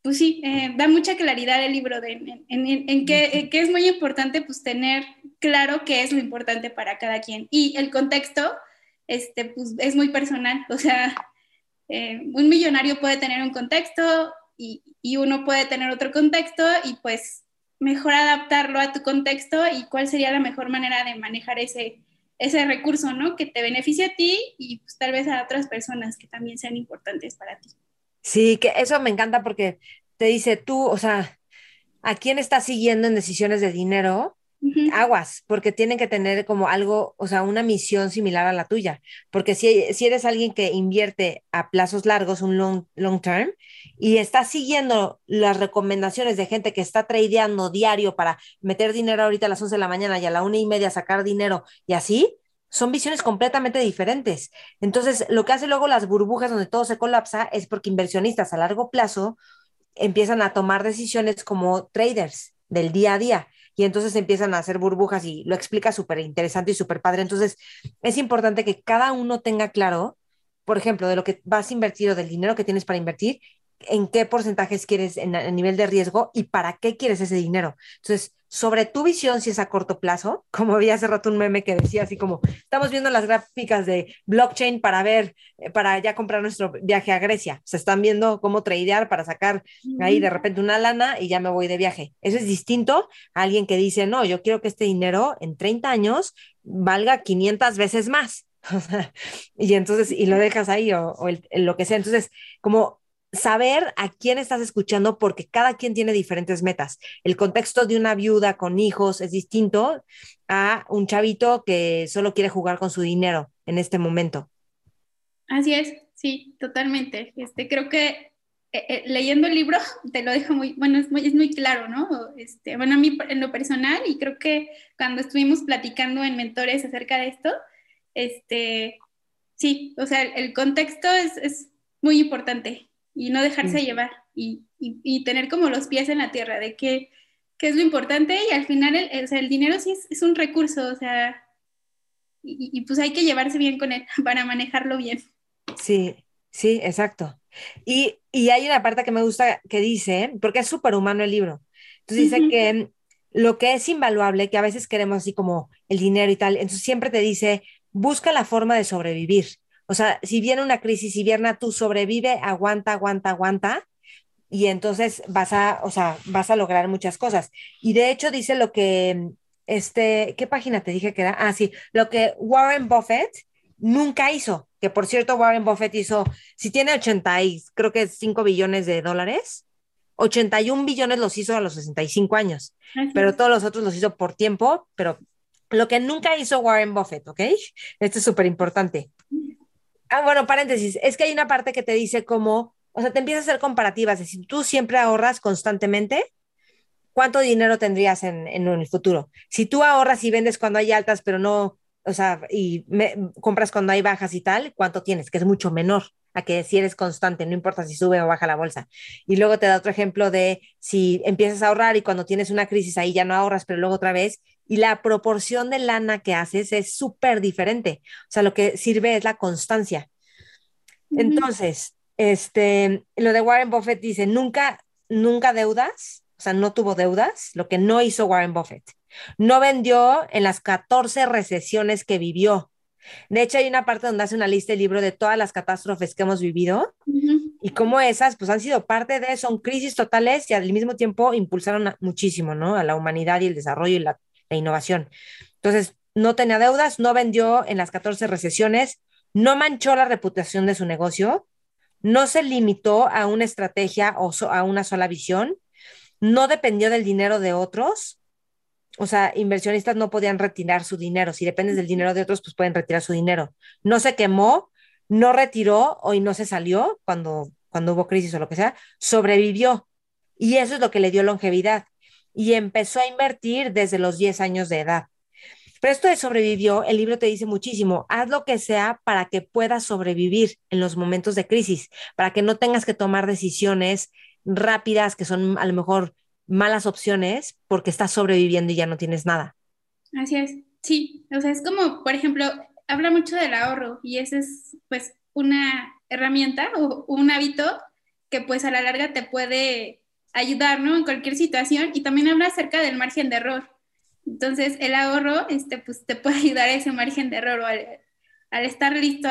pues sí, eh, da mucha claridad el libro de, en, que, es muy importante pues tener claro qué es lo importante para cada quien. Y el contexto, este, pues es muy personal, o sea, eh, un millonario puede tener un contexto y, y, uno puede tener otro contexto y pues mejor adaptarlo a tu contexto y cuál sería la mejor manera de manejar ese, ese recurso, ¿no? Que te beneficie a ti y pues, tal vez a otras personas que también sean importantes para ti. Sí, que eso me encanta porque te dice tú, o sea, ¿a quién estás siguiendo en decisiones de dinero? Aguas, porque tienen que tener como algo, o sea, una misión similar a la tuya, porque si, si eres alguien que invierte a plazos largos, un long, long term, y está siguiendo las recomendaciones de gente que está tradeando diario para meter dinero ahorita a las 11 de la mañana y a la una y media sacar dinero y así, son visiones completamente diferentes. Entonces, lo que hace luego las burbujas donde todo se colapsa es porque inversionistas a largo plazo empiezan a tomar decisiones como traders del día a día y entonces empiezan a hacer burbujas y lo explica súper interesante y súper padre. Entonces, es importante que cada uno tenga claro, por ejemplo, de lo que vas a invertir o del dinero que tienes para invertir, en qué porcentajes quieres en, a nivel de riesgo y para qué quieres ese dinero. Entonces, sobre tu visión, si es a corto plazo, como vi hace rato un meme que decía así como, estamos viendo las gráficas de blockchain para ver, eh, para ya comprar nuestro viaje a Grecia. Se están viendo cómo tradear para sacar ahí de repente una lana y ya me voy de viaje. Eso es distinto a alguien que dice, no, yo quiero que este dinero en 30 años valga 500 veces más. <laughs> y entonces, y lo dejas ahí o, lo que sea. Entonces, como saber a quién estás escuchando porque cada quien tiene diferentes metas. El contexto de una viuda con hijos es distinto a un chavito que solo quiere jugar con su dinero en este momento. Así es, sí, totalmente. Este, creo que eh, eh, leyendo el libro <laughs> te lo deja muy, bueno, es muy, es muy claro, ¿no? Este, bueno, a mí en lo personal y creo que cuando estuvimos platicando en Mentores acerca de esto, este, sí, o sea, el, contexto es, es muy importante y no dejarse llevar y, y, tener como los pies en la tierra de que, es lo importante y al final el, o sea, el dinero sí es, es, un recurso, o sea, y, y, pues hay que llevarse bien con él <laughs> para manejarlo bien. Sí, sí, exacto. Y, y hay una parte que me gusta que dice, porque es súper humano el libro, entonces dice que lo que es invaluable, que a veces queremos así como el dinero y tal, entonces siempre te dice, busca la forma de sobrevivir. O sea, si viene una crisis, si viene tú sobrevive, aguanta, aguanta, aguanta, y entonces vas a, o sea, vas a lograr muchas cosas. Y de hecho dice lo que, este, ¿qué página te dije que era? Ah, sí, lo que Warren Buffett nunca hizo, que por cierto Warren Buffett hizo, si tiene 80 y creo que 5 billones de dólares, 81 billones los hizo a los 65 años, pero todos los otros los hizo por tiempo, pero lo que nunca hizo Warren Buffett, ¿ok? Esto es súper importante. Ah, bueno, paréntesis, es que hay una parte que te dice como, o sea, te empieza a hacer comparativas, es decir, tú siempre ahorras constantemente, ¿cuánto dinero tendrías en, en el futuro? Si tú ahorras y vendes cuando hay altas, pero no, o sea, y compras cuando hay bajas y tal, ¿cuánto tienes? Que es mucho menor a que si eres constante, no importa si sube o baja la bolsa. Y luego te da otro ejemplo de si empiezas a ahorrar y cuando tienes una crisis ahí ya no ahorras, pero luego otra vez, y la proporción de lana que haces es súper diferente. O sea, lo que sirve es la constancia. Entonces, este, lo de Warren Buffett dice, nunca, nunca deudas, o sea, no tuvo deudas, lo que no hizo Warren Buffett. No vendió en las 14 recesiones que vivió. De hecho, hay una parte donde hace una lista del libro de todas las catástrofes que hemos vivido y cómo esas pues han sido parte de, son crisis totales y al mismo tiempo impulsaron muchísimo, ¿no? A la humanidad y el desarrollo y la innovación. Entonces, no tenía deudas, no vendió en las 14 recesiones, no manchó la reputación de su negocio, no se limitó a una estrategia o a una sola visión, no dependió del dinero de otros. O sea, inversionistas no podían retirar su dinero. Si dependes del dinero de otros, pues pueden retirar su dinero. No se quemó, no retiró o no se salió cuando, cuando hubo crisis o lo que sea, sobrevivió. Y eso es lo que le dio longevidad y empezó a invertir desde los 10 años de edad. Pero esto de sobrevivió, el libro te dice muchísimo, haz lo que sea para que puedas sobrevivir en los momentos de crisis, para que no tengas que tomar decisiones rápidas que son a lo mejor malas opciones porque estás sobreviviendo y ya no tienes nada. Así es, sí, o sea, es como, por ejemplo, habla mucho del ahorro y ese es pues una herramienta o un hábito que pues a la larga te puede ayudar, ¿no? En cualquier situación y también habla acerca del margen de error. Entonces, el ahorro, este, pues te puede <laughs> ayudar a ese margen de error o al, estar listo,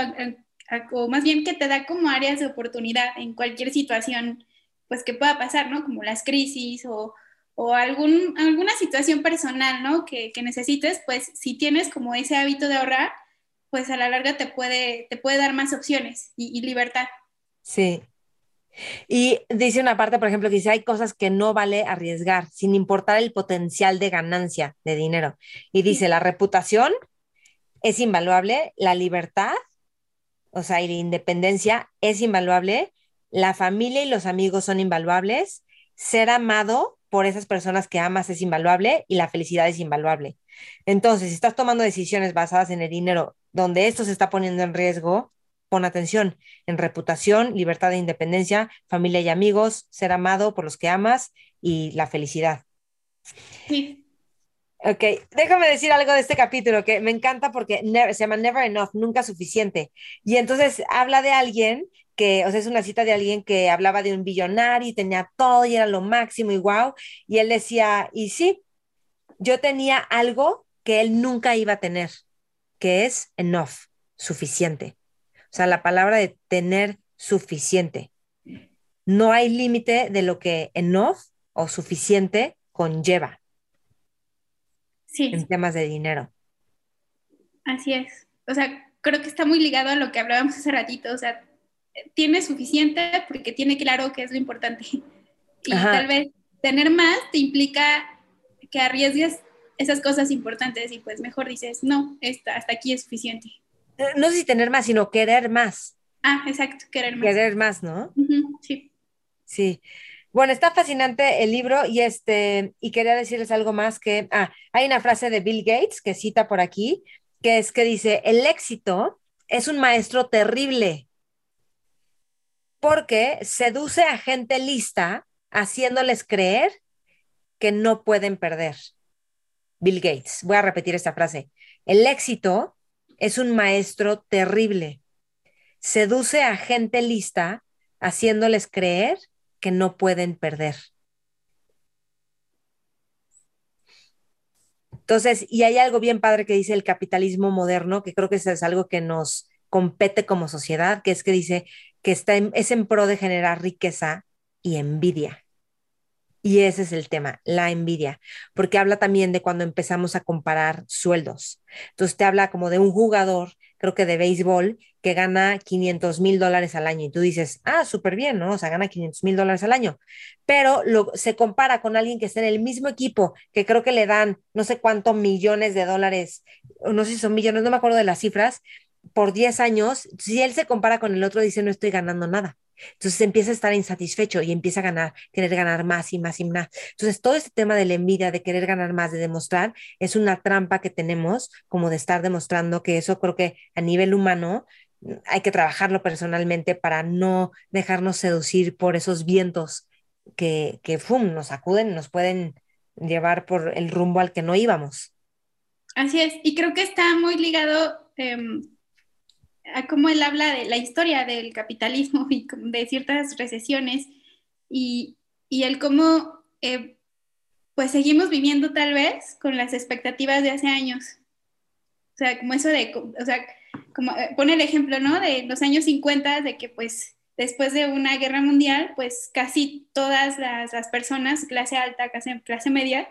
o más bien que te da como áreas de oportunidad en cualquier situación, pues que pueda pasar, ¿no? Como las crisis o, o algún, alguna situación personal, ¿no? Que, que, necesites, pues si tienes como ese hábito de ahorrar, pues a la larga te puede, te puede dar más opciones y libertad. Sí, Y dice una parte, por ejemplo, que dice, hay cosas que no vale arriesgar, sin importar el potencial de ganancia de dinero. Y dice, la reputación es invaluable, la libertad, o sea, y la independencia es invaluable, la familia y los amigos son invaluables, ser amado por esas personas que amas es invaluable y la felicidad es invaluable. Entonces, si estás tomando decisiones basadas en el dinero donde esto se está poniendo en riesgo, pon atención en reputación, libertad e independencia, familia y amigos, ser amado por los que amas y la felicidad. Sí. Ok, déjame decir algo de este capítulo que me encanta porque se llama Never Enough, nunca suficiente. Y entonces habla de alguien que, o sea, es una cita de alguien que hablaba de un billonario y tenía todo y era lo máximo y wow. Y él decía, y sí, yo tenía algo que él nunca iba a tener, que es enough, suficiente. O sea, la palabra de tener suficiente. No hay límite de lo que enough o suficiente conlleva. Sí. En temas de dinero. Así es. O sea, creo que está muy ligado a lo que hablábamos hace ratito. O sea, tiene suficiente porque tiene claro qué es lo importante. Y tal vez tener más te implica que arriesgues esas cosas importantes y pues mejor dices, no, esta, hasta aquí es suficiente. No sé si tener más, sino querer más. Ah, exacto, querer más. Querer más, ¿no? sí. Sí. Bueno, está fascinante el libro y este, y quería decirles algo más que, ah, hay una frase de Bill Gates que cita por aquí, que es que dice, el éxito es un maestro terrible porque seduce a gente lista haciéndoles creer que no pueden perder. Bill Gates, voy a repetir esta frase, el éxito es un maestro terrible. Seduce a gente lista haciéndoles creer que no pueden perder. Entonces, y hay algo bien padre que dice el capitalismo moderno, que creo que es algo que nos compete como sociedad, que es que dice que está es en pro de generar riqueza y envidia. Y ese es el tema, la envidia, porque habla también de cuando empezamos a comparar sueldos. Entonces te habla como de un jugador, creo que de béisbol, que gana 500 mil dólares al año y tú dices, ah, súper bien, ¿no? O sea, gana 500 mil dólares al año, pero se compara con alguien que está en el mismo equipo, que creo que le dan no sé cuántos millones de dólares, no sé si son millones, no me acuerdo de las cifras, por 10 años, si él se compara con el otro, dice, no estoy ganando nada. Entonces empieza a estar insatisfecho y empieza a ganar, querer ganar más y más y más. Entonces todo este tema de la envidia, de querer ganar más, de demostrar, es una trampa que tenemos como de estar demostrando que eso creo que a nivel humano hay que trabajarlo personalmente para no dejarnos seducir por esos vientos que, que ¡fum! nos sacuden, nos pueden llevar por el rumbo al que no íbamos. Así es, y creo que está muy ligado em, a cómo él habla de la historia del capitalismo <laughs> y de ciertas recesiones y, y el cómo eh, pues seguimos viviendo tal vez con las expectativas de hace años. O sea, como eso de, o sea, como eh, pone el ejemplo, ¿no? De los años 50, de que pues después de una guerra mundial, pues casi todas las, las personas, clase alta, clase, clase media,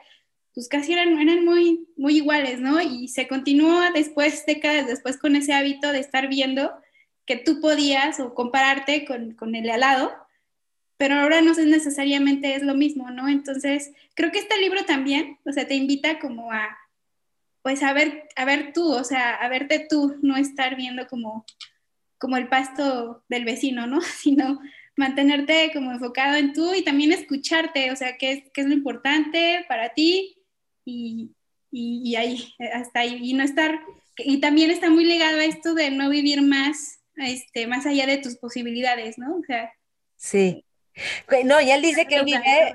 pues casi eran, eran muy, muy iguales, ¿no? Y se continúa después, décadas después, con ese hábito de estar viendo que tú podías o compararte con, con el de al lado, pero ahora no es necesariamente es lo mismo, ¿no? Entonces, creo que este libro también, o sea, te invita como a, pues a ver, a ver tú, o sea, a verte tú, no estar viendo como, como el pasto del vecino, ¿no? <laughs> Sino mantenerte como enfocado en tú y también escucharte, o sea, qué qué es lo importante para ti y, ahí, hasta ahí, y no estar, y también está muy ligado a esto de no vivir más, este, más allá de tus posibilidades, ¿no? O sea. Sí. No, y él dice que vive,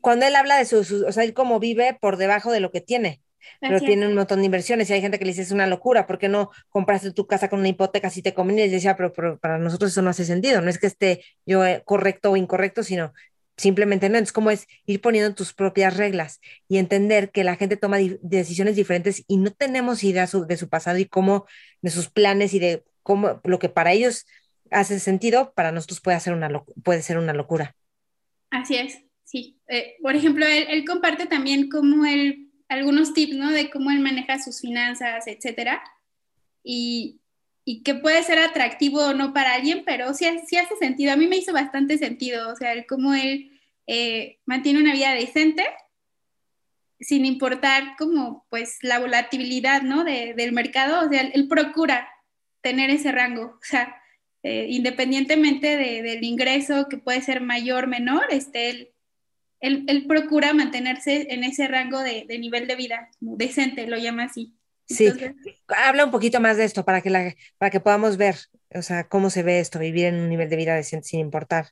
cuando él habla de su, o sea, él como vive por debajo de lo que tiene, pero tiene un montón de inversiones y hay gente que le dice es una locura, ¿por qué no compraste tu casa con una hipoteca si te conviene? Y decía, pero, para nosotros eso no hace sentido, no es que esté yo eh, correcto o incorrecto, sino simplemente no. Es como es ir poniendo tus propias reglas y entender que la gente toma decisiones diferentes y no tenemos idea de su pasado y cómo, de sus planes y de cómo lo que para ellos hace sentido, para nosotros puede, hacer una, puede ser una locura. Así es, sí. Eh, por ejemplo, él, comparte también cómo él, algunos tips, ¿no? De cómo él maneja sus finanzas, etcétera. Y, y que puede ser atractivo o no para alguien, pero sí, sí hace sentido. A mí me hizo bastante sentido, o sea, cómo él eh, mantiene una vida decente sin importar como pues la volatilidad, ¿no? del mercado, o sea, él, procura tener ese rango, o sea, eh, independientemente del ingreso que puede ser mayor, menor, este, él, él, procura mantenerse en ese rango de, nivel de vida decente, lo llama así. Sí, habla un poquito más de esto para que, la, para que podamos ver, o sea, cómo se ve esto, vivir en un nivel de vida decente sin importar.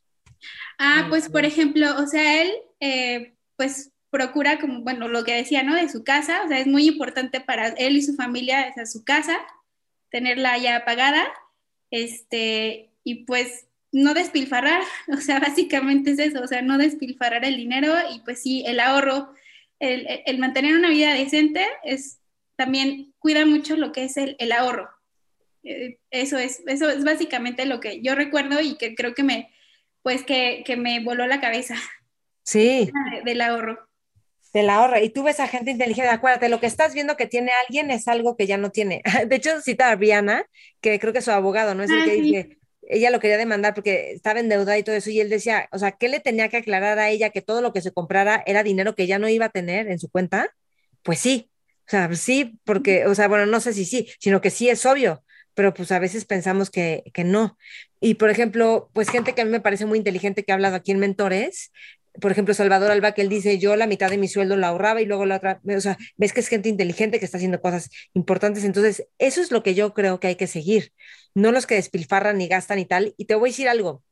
Ah, pues por ejemplo, o sea, él eh, pues procura como, bueno, lo que decía, ¿no? De su casa, o sea, es muy importante para él y su familia, o sea, su casa, tenerla ya pagada, este, y pues no despilfarrar, <laughs> o sea, básicamente es eso, o sea, no despilfarrar el dinero y pues sí, el ahorro, el, el mantener una vida decente es también cuida mucho lo que es el, el ahorro. Eh, eso, es, eso es básicamente lo que yo recuerdo y que creo que me, pues que, que me voló la cabeza. Sí. del ahorro. Del ahorro. Y tú ves a gente inteligente, acuérdate, lo que estás viendo que tiene alguien es algo que ya no tiene. <laughs> De hecho, cita a Brianna, que creo que es su abogado, ¿no? Es el ah, que dice, ella lo quería demandar porque estaba endeudada y todo eso, y él decía, o sea, ¿qué le tenía que aclarar a ella que todo lo que se comprara era dinero que ya no iba a tener en su cuenta? Pues sí, sea, sí, porque, o sea, bueno, no sé si sí, sino que sí es obvio, pero pues a veces pensamos que, que no. Y por ejemplo, pues gente que a mí me parece muy inteligente que ha hablado aquí en Mentores, por ejemplo, Salvador Alba, que él dice, yo la mitad de mi sueldo la ahorraba y luego la otra, o sea, ves que es gente inteligente que está haciendo cosas importantes. Entonces, eso es lo que yo creo que hay que seguir, no los que despilfarran ni gastan y tal. Y te voy a decir algo,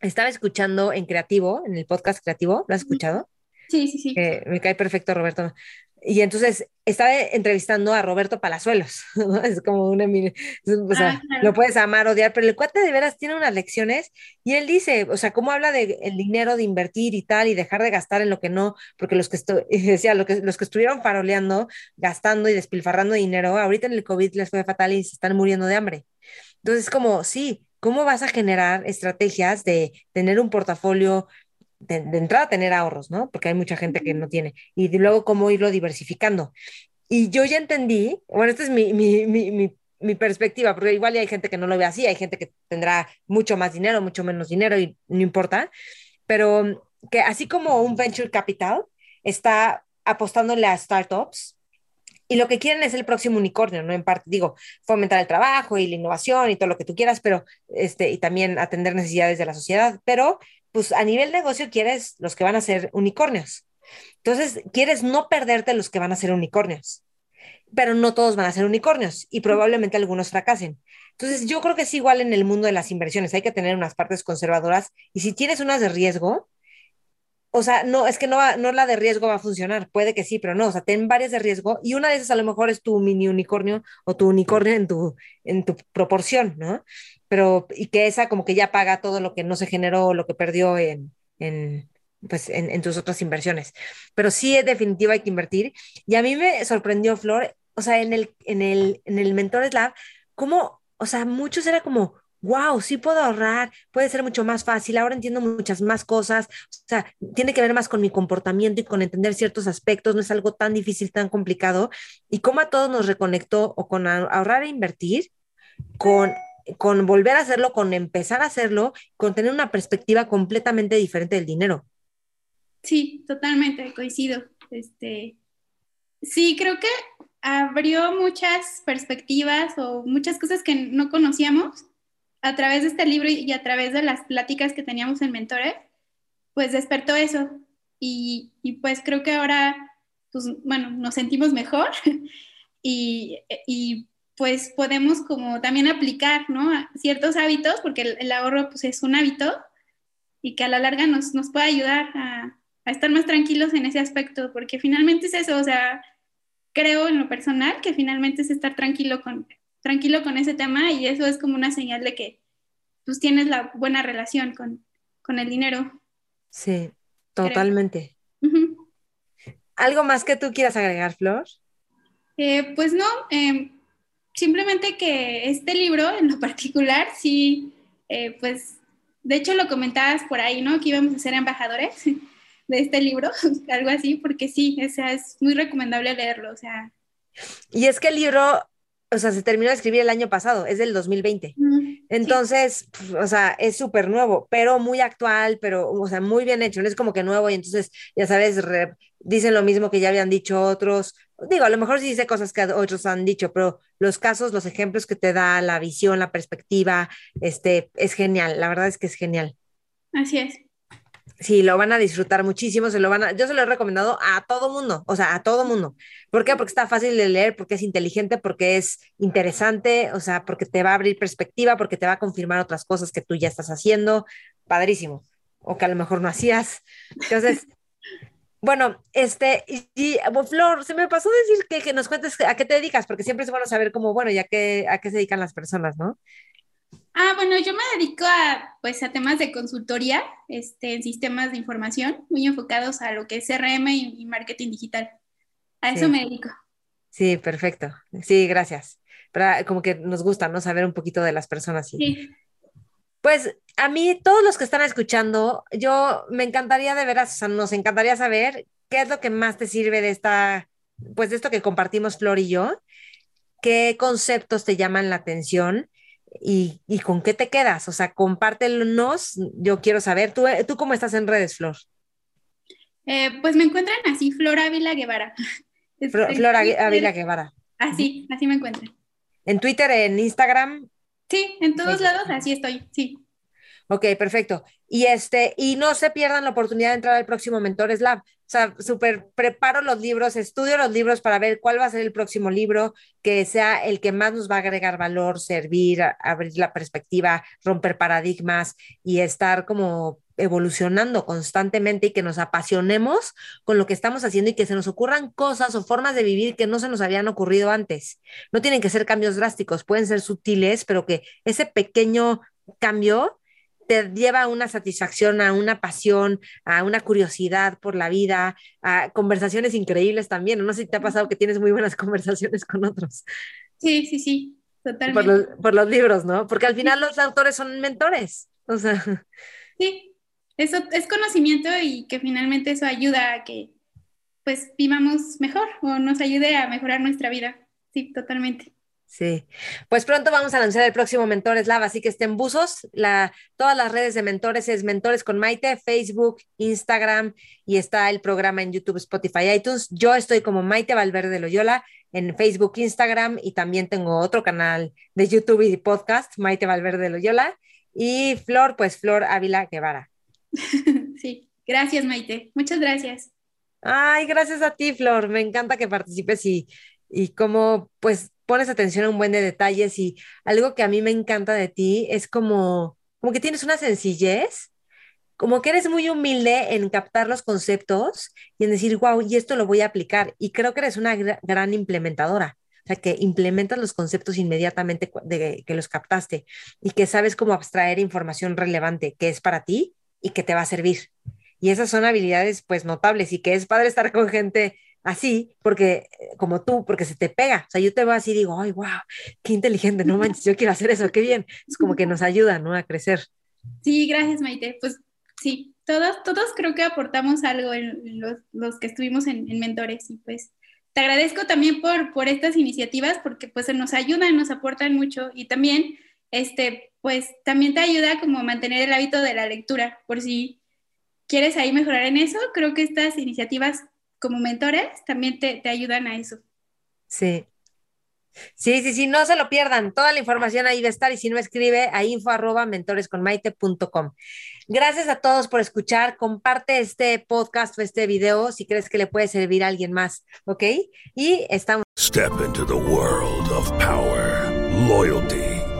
estaba escuchando en Creativo, en el podcast Creativo, ¿lo has escuchado? Sí, sí, sí. me cae perfecto, Roberto. Y entonces estaba entrevistando a Roberto Palazuelos, <laughs> Es como una, o sea, ah, lo puedes amar, odiar, pero el cuate de veras tiene unas lecciones y él dice, o sea, cómo habla del el dinero de invertir y tal y dejar de gastar en lo que no, porque los que, <laughs> decía, lo que, los que estuvieron faroleando, gastando y despilfarrando dinero, ahorita en el COVID les fue fatal y se están muriendo de hambre. Entonces, como, sí, ¿cómo vas a generar estrategias de tener un portafolio de, entrada tener ahorros, ¿no? Porque hay mucha gente que no tiene. Y luego cómo irlo diversificando. Y yo ya entendí, bueno, esta es mi, mi, mi, mi, perspectiva, porque igual hay gente que no lo ve así, hay gente que tendrá mucho más dinero, mucho menos dinero y no importa, pero que así como un venture capital está apostándole a startups, y lo que quieren es el próximo unicornio, ¿no? En parte, digo, fomentar el trabajo y la innovación y todo lo que tú quieras, pero, este, y también atender necesidades de la sociedad, pero pues a nivel negocio quieres los que van a ser unicornios. Entonces, quieres no perderte los que van a ser unicornios, pero no todos van a ser unicornios y probablemente algunos fracasen. Entonces, yo creo que es igual en el mundo de las inversiones, hay que tener unas partes conservadoras y si tienes unas de riesgo, o sea, no, es que no, no la de riesgo va a funcionar, puede que sí, pero no, o sea, ten varias de riesgo y una de esas a lo mejor es tu mini unicornio o tu unicornio en tu, en tu proporción, ¿no? Pero y que esa como que ya paga todo lo que no se generó, lo que perdió en, en pues en, tus otras inversiones. Pero sí, en definitiva, hay que invertir. Y a mí me sorprendió, Flor, o sea, en el, en el, en el Mentores Lab, como, o sea, muchos era como, wow, sí puedo ahorrar, puede ser mucho más fácil, ahora entiendo muchas más cosas, o sea, tiene que ver más con mi comportamiento y con entender ciertos aspectos, no es algo tan difícil, tan complicado, y cómo a todos nos reconectó o con ahorrar e invertir, con con volver a hacerlo, con empezar a hacerlo, con tener una perspectiva completamente diferente del dinero. Sí, totalmente, coincido. Este, sí, creo que abrió muchas perspectivas o muchas cosas que no conocíamos a través de este libro y a través de las pláticas que teníamos en Mentores, pues despertó eso. Y, pues creo que ahora, pues bueno, nos sentimos mejor <laughs> y, y pues podemos como también aplicar, ¿no? Ciertos hábitos, porque el, ahorro pues es un hábito y que a la larga nos, nos puede ayudar a, a, estar más tranquilos en ese aspecto, porque finalmente es eso, o sea, creo en lo personal que finalmente es estar tranquilo con, tranquilo con ese tema y eso es como una señal de que pues tienes la buena relación con, con el dinero. Sí, totalmente. ¿Algo más que tú quieras agregar, Flor? Eh, pues no, eh, simplemente que este libro en lo <laughs> particular, sí, eh, pues, de hecho lo comentabas por ahí, ¿no? Que íbamos a ser embajadores <laughs> de este libro, <laughs> algo así, porque sí, o sea, es muy recomendable leerlo, o sea. Y es que el libro, o sea, se terminó de escribir el año pasado, es del 2020. Entonces, o sea, es súper nuevo, pero muy actual, pero, o sea, muy bien hecho. No es como que nuevo y entonces, ya sabes, dicen lo mismo que ya habían dicho otros. Digo, a lo mejor sí dice cosas que otros han dicho, pero los casos, los ejemplos que te da, la visión, la perspectiva, este, es genial. La verdad es que es genial. Así es. Sí, lo van a disfrutar muchísimo, se lo van a, yo se lo he recomendado a todo mundo, o sea, a todo mundo. ¿Por qué? Porque está fácil de leer, porque es inteligente, porque es interesante, o sea, porque te va a abrir perspectiva, porque te va a confirmar otras cosas que tú ya estás haciendo. Padrísimo. O que a lo mejor no hacías. Entonces, <laughs> bueno, este, y, Flor, se me pasó decir que, que, nos cuentes a qué te dedicas, porque siempre es bueno saber cómo, bueno, ya que a qué se dedican las personas, ¿no? Ah, bueno, yo me dedico a, pues, a temas de consultoría este, en sistemas de información, muy enfocados a lo que es CRM y, marketing digital. A eso me dedico. Sí, perfecto. Sí, gracias. Pero como que nos gusta, ¿no? Saber un poquito de las personas. Sí. Pues a mí, todos los que están escuchando, yo me encantaría de veras, o sea, nos encantaría saber qué es lo que más te sirve de esta, pues de esto que compartimos Flor y yo, qué conceptos te llaman la atención y, con qué te quedas. O sea, compártelos. Yo quiero saber, ¿tú, tú cómo estás en redes, Flor? Eh, pues me encuentran así, Flor Ávila Guevara. Flor Ávila Guevara. Así, así me encuentran. ¿En Twitter, en Instagram? Sí, en todos lados así estoy, sí. Ok, perfecto. Y este, y no se pierdan la oportunidad de entrar al próximo Mentores Lab. O sea, súper preparo los libros, estudio los libros para ver cuál va a ser el próximo libro que sea el que más nos va a agregar valor, servir, abrir la perspectiva, romper paradigmas y estar como evolucionando constantemente y que nos apasionemos con lo que estamos haciendo y que se nos ocurran cosas o formas de vivir que no se nos habían ocurrido antes. No tienen que ser cambios drásticos, pueden ser sutiles, pero que ese pequeño cambio te lleva a una satisfacción, a una pasión, a una curiosidad por la vida, a conversaciones increíbles también. No sé si te ha pasado que tienes muy buenas <laughs> conversaciones con otros. Sí, sí, sí, totalmente. Por los, por los libros, ¿no? Porque al final los autores son mentores. O sea. Sí, eso es conocimiento y que finalmente eso ayuda a que pues vivamos mejor o nos ayude a mejorar nuestra vida. Sí, totalmente. Sí, pues pronto vamos a lanzar el próximo Mentores Lab, así que estén buzos. La, todas las redes de mentores es Mentores con Maite, Facebook, Instagram y está el programa en YouTube, Spotify, iTunes. Yo estoy como Maite Valverde Loyola en Facebook, Instagram y también tengo otro canal de YouTube y podcast, Maite Valverde Loyola. Y Flor, pues Flor Ávila Guevara. <laughs> Sí, gracias Maite, muchas gracias. Ay, gracias a ti, Flor. Me encanta que participes y, y cómo pues pones atención a un buen de detalles y algo que a mí me encanta de ti es como, como que tienes una sencillez, como que eres muy humilde en captar los conceptos y en decir, wow, y esto lo voy a aplicar. Y creo que eres una gran implementadora. O sea, que implementas los conceptos inmediatamente de que los captaste y que sabes cómo abstraer información relevante que es para ti y que te va a servir. Y esas son habilidades pues notables y que es padre estar con gente así, porque eh, como tú, porque se te pega. O sea, yo te veo así y digo, ay, wow, qué inteligente, no manches, yo quiero hacer eso, qué bien. Es como que nos ayuda, ¿no? A crecer. Sí, gracias, Maite. Pues sí, todos, todos creo que aportamos algo en los, los que estuvimos en, en, Mentores y pues te agradezco también por, por estas iniciativas porque pues nos ayudan, nos aportan mucho y también, este, pues también te ayuda como a mantener el hábito de la lectura, por si quieres ahí mejorar en eso, creo que estas iniciativas como mentores también te, ayudan a eso. Sí. Sí, sí, sí, no se lo pierdan. Toda la información ahí va a estar y si no escribe a info arroba mentoresconmaite.com. Gracias a todos por escuchar. Comparte este podcast o este video si crees que le puede servir a alguien más, ¿ok? Y estamos. Step into the world of power, loyalty